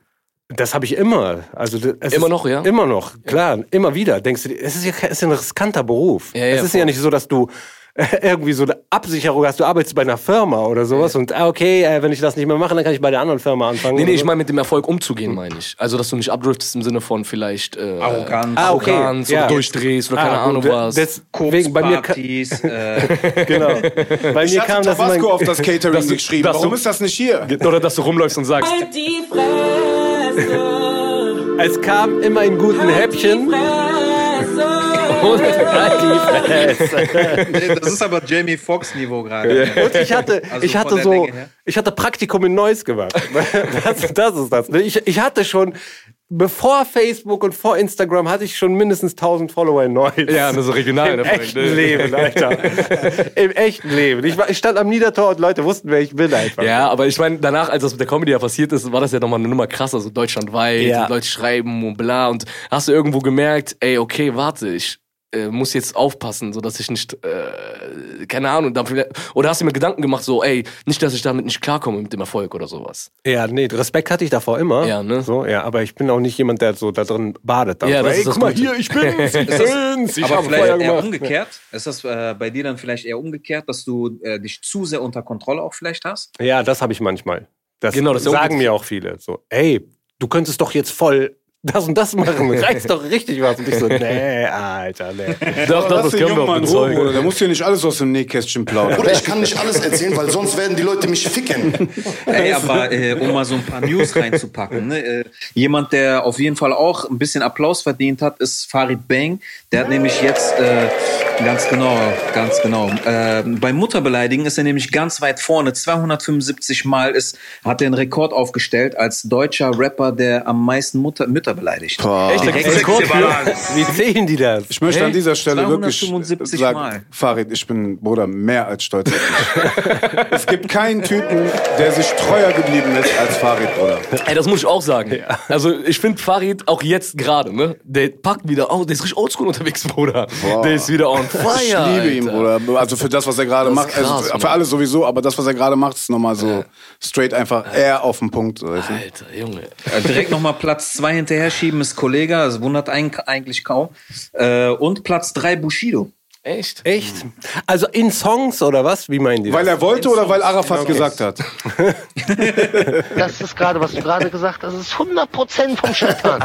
Das habe ich immer. Also Immer noch, ja? Immer noch, klar, immer wieder. Denkst du, dir, es ist ja es ist ein riskanter Beruf. Ja, ja, es ist voll. ja nicht so, dass du irgendwie so eine Absicherung hast. Du arbeitest bei einer Firma oder sowas und ah, okay, äh, wenn ich das nicht mehr mache, dann kann ich bei der anderen Firma anfangen. Nee, nee, ich so. meine mit dem Erfolg umzugehen, meine ich. Also, dass du nicht abdriftest im Sinne von vielleicht äh, Arroganz. Ah, okay. Arroganz Ja. oder durchdrehst oder Ah, keine Ahnung was. Deswegen bei mir, äh, genau. Bei Ich mir kam das Tabasco immer, auf das Catering dass du- geschrieben. dass Warum du- ist das nicht hier? oder dass du rumläufst und sagst, Halt die Fresse. es kam immer in guten Häppchen. Halt die Fresse. das ist aber Jamie Foxx Niveau gerade. Und ich hatte, Also ich hatte so, ich hatte Praktikum in Neuss gemacht. Das, das ist das. Ich, ich hatte schon, bevor Facebook und vor Instagram hatte ich schon mindestens 1000 Follower in Neuss. Ja, das ist regional. Im ne, echten Freunde. Leben, Alter. Im echten Leben. Ich, war, ich stand am Niedertor und Leute wussten, wer ich bin einfach. Ja, aber ich meine, danach, als das mit der Comedy ja passiert ist, war das ja nochmal eine Nummer krasser, so deutschlandweit, Ja. und Leute schreiben und bla. Und hast du irgendwo gemerkt, ey, okay, warte, ich äh, muss jetzt aufpassen, so dass ich nicht, äh, keine Ahnung, dann vielleicht, oder hast du mir Gedanken gemacht, so, ey, nicht, dass ich damit nicht klarkomme mit dem Erfolg oder sowas. Ja, nee, Respekt hatte ich davor immer. Ja, ne? So, ja, aber ich bin auch nicht jemand, der so da drin badet. Ja, so, das ey, ist das guck mal hier, ich bin's, ich bin's, ich aber vielleicht eher gemacht. umgekehrt. Ist das äh, bei dir dann vielleicht eher umgekehrt, dass du äh, dich zu sehr unter Kontrolle auch vielleicht hast? Ja, das habe ich manchmal. Das, Genau, das sagen mir auch viele. So, ey, du könntest doch jetzt voll das und das machen. Reißt doch richtig was. Und ich so, nee, Alter, nee. Doch, doch, das den können wir auch mal in Ruhe, bezeugen. Bruder. Der muss hier nicht alles aus dem Nähkästchen plaudern. Bruder, ich kann nicht alles erzählen, weil sonst werden die Leute mich ficken. Ey, aber äh, um mal so ein paar News reinzupacken. Ne? Äh, jemand, der auf jeden Fall auch ein bisschen Applaus verdient hat, ist Farid Bang. Der hat nämlich jetzt, äh, ganz genau, ganz genau, äh, beim Mutterbeleidigen ist er nämlich ganz weit vorne. 275 Mal ist, hat er einen Rekord aufgestellt als deutscher Rapper, der am meisten Mutter, Mütter beleidigt. Echt, gibt's einen Rekord Rekord für? Wie zählen die das? Ich möchte an dieser Stelle wirklich 275 sagen, Mal. Farid, ich bin, Bruder, mehr als stolz auf dich. es gibt keinen Typen, der sich treuer geblieben ist als Farid, Bruder. Ey, das muss ich auch sagen. Also, ich finde Farid auch jetzt gerade, ne? Der packt wieder, oh, der ist richtig oldschool unterwegs, Bruder. Der ist wieder on fire. Ich liebe ihn, Alter. Bruder. Also für das, was er gerade macht, ist krass, also Mann. für alles sowieso, aber das, was er gerade macht, ist nochmal so straight einfach eher auf den Punkt. So? Alter, Junge. Direkt nochmal Platz zwei hinterher schieben ist Kollega, das wundert einen eigentlich kaum. Äh, und Platz drei Bushido. Echt? Echt? Also in Songs oder was? Wie meinen die Weil das? er wollte oder weil Arafat gesagt hat? Das ist gerade, was du gerade gesagt hast, das ist 100% vom Scheitern.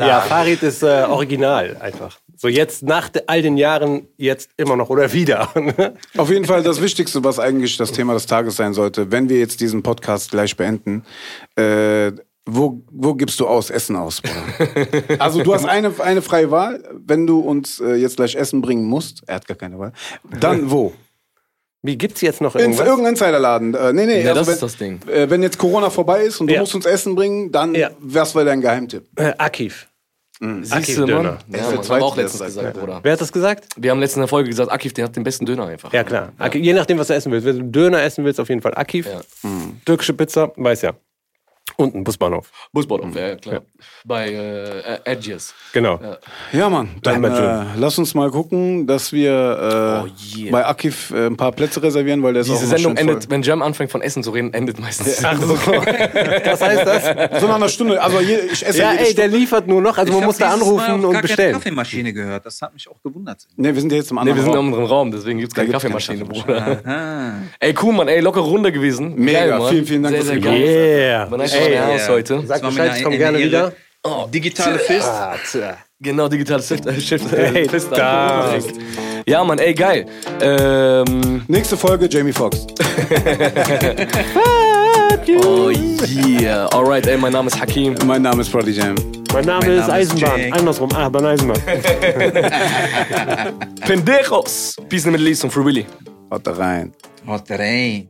Ja, Farid ist äh, original einfach. So jetzt nach all den Jahren jetzt immer noch oder wieder. Auf jeden Fall das Wichtigste, was eigentlich das Thema des Tages sein sollte, wenn wir jetzt diesen Podcast gleich beenden. Äh, wo, wo gibst du aus Essen aus, Bruder? Also du hast eine, eine freie Wahl, wenn du uns äh, jetzt gleich Essen bringen musst. Er hat gar keine Wahl. Dann wo? Wie gibt's jetzt noch In irgendwas? irgendein Insiderladen. Äh, nee, nee. Ja, also das wenn, ist das Ding. Äh, wenn jetzt Corona vorbei ist und du Ja. musst uns Essen bringen, dann Ja. was wäre dein Geheimtipp? Äh, Akif. Siehst du. Mann? Ja, Mann, haben wir auch letztens das gesagt, sagt Bruder. Wer hat das gesagt? Wir haben letztens in der Folge gesagt, Akif, der hat den besten Döner einfach. Ja, klar. Aki- Je nachdem, was du essen willst. Wenn du Döner essen willst, auf jeden Fall Akif. Ja. Türkische Pizza, weiß ja. Und ein Busbahnhof. Busbahnhof, ja, klar. Bei äh, Edges. Genau. Ja, Mann. Dann äh, lass uns mal gucken, dass wir äh, Oh, yeah. bei Akif äh, ein paar Plätze reservieren, weil der ist Diese auch Sendung schön endet, voll. wenn Jam anfängt von Essen zu reden, endet meistens. Ach so. Was heißt das? So nach einer Stunde. Also je, ich esse Ja, jede ey, der Stunde. liefert nur noch. Also Ich man muss da anrufen und gar keine bestellen. Kaffeemaschine gehört. Das hat mich auch gewundert. Nee, wir sind ja jetzt im Nee, anderen wir sind im Raum. anderen Raum, deswegen gibt's keine Da gibt's keine Kaffeemaschine. Bruder. Ey, cool, Mann, ey, lockere Runde gewesen. Mega, vielen, vielen Dank, Sehr, dass sehr geil. Yeah. Ist Ey, schon Haus heute. Sag Bescheid, ich komm eine gerne wieder. Oh, digitale Fist. Ah. Genau, digitales Shift. Äh, Shift Hey, äh, Fist- stark. Ja, Mann, ey, geil. Ähm, Nächste Folge, Jamie Foxx. oh yeah. Alright, ey, mein Name ist Hakim. Mein Name ist Brody Jam. Mein Name Mein ist Name ist Eisenbahn. Jake. Andersrum. Ah, bei Eisenbahn. Pendejos. Peace in the Middle East und Free Willy. Haut da rein. Haut rein.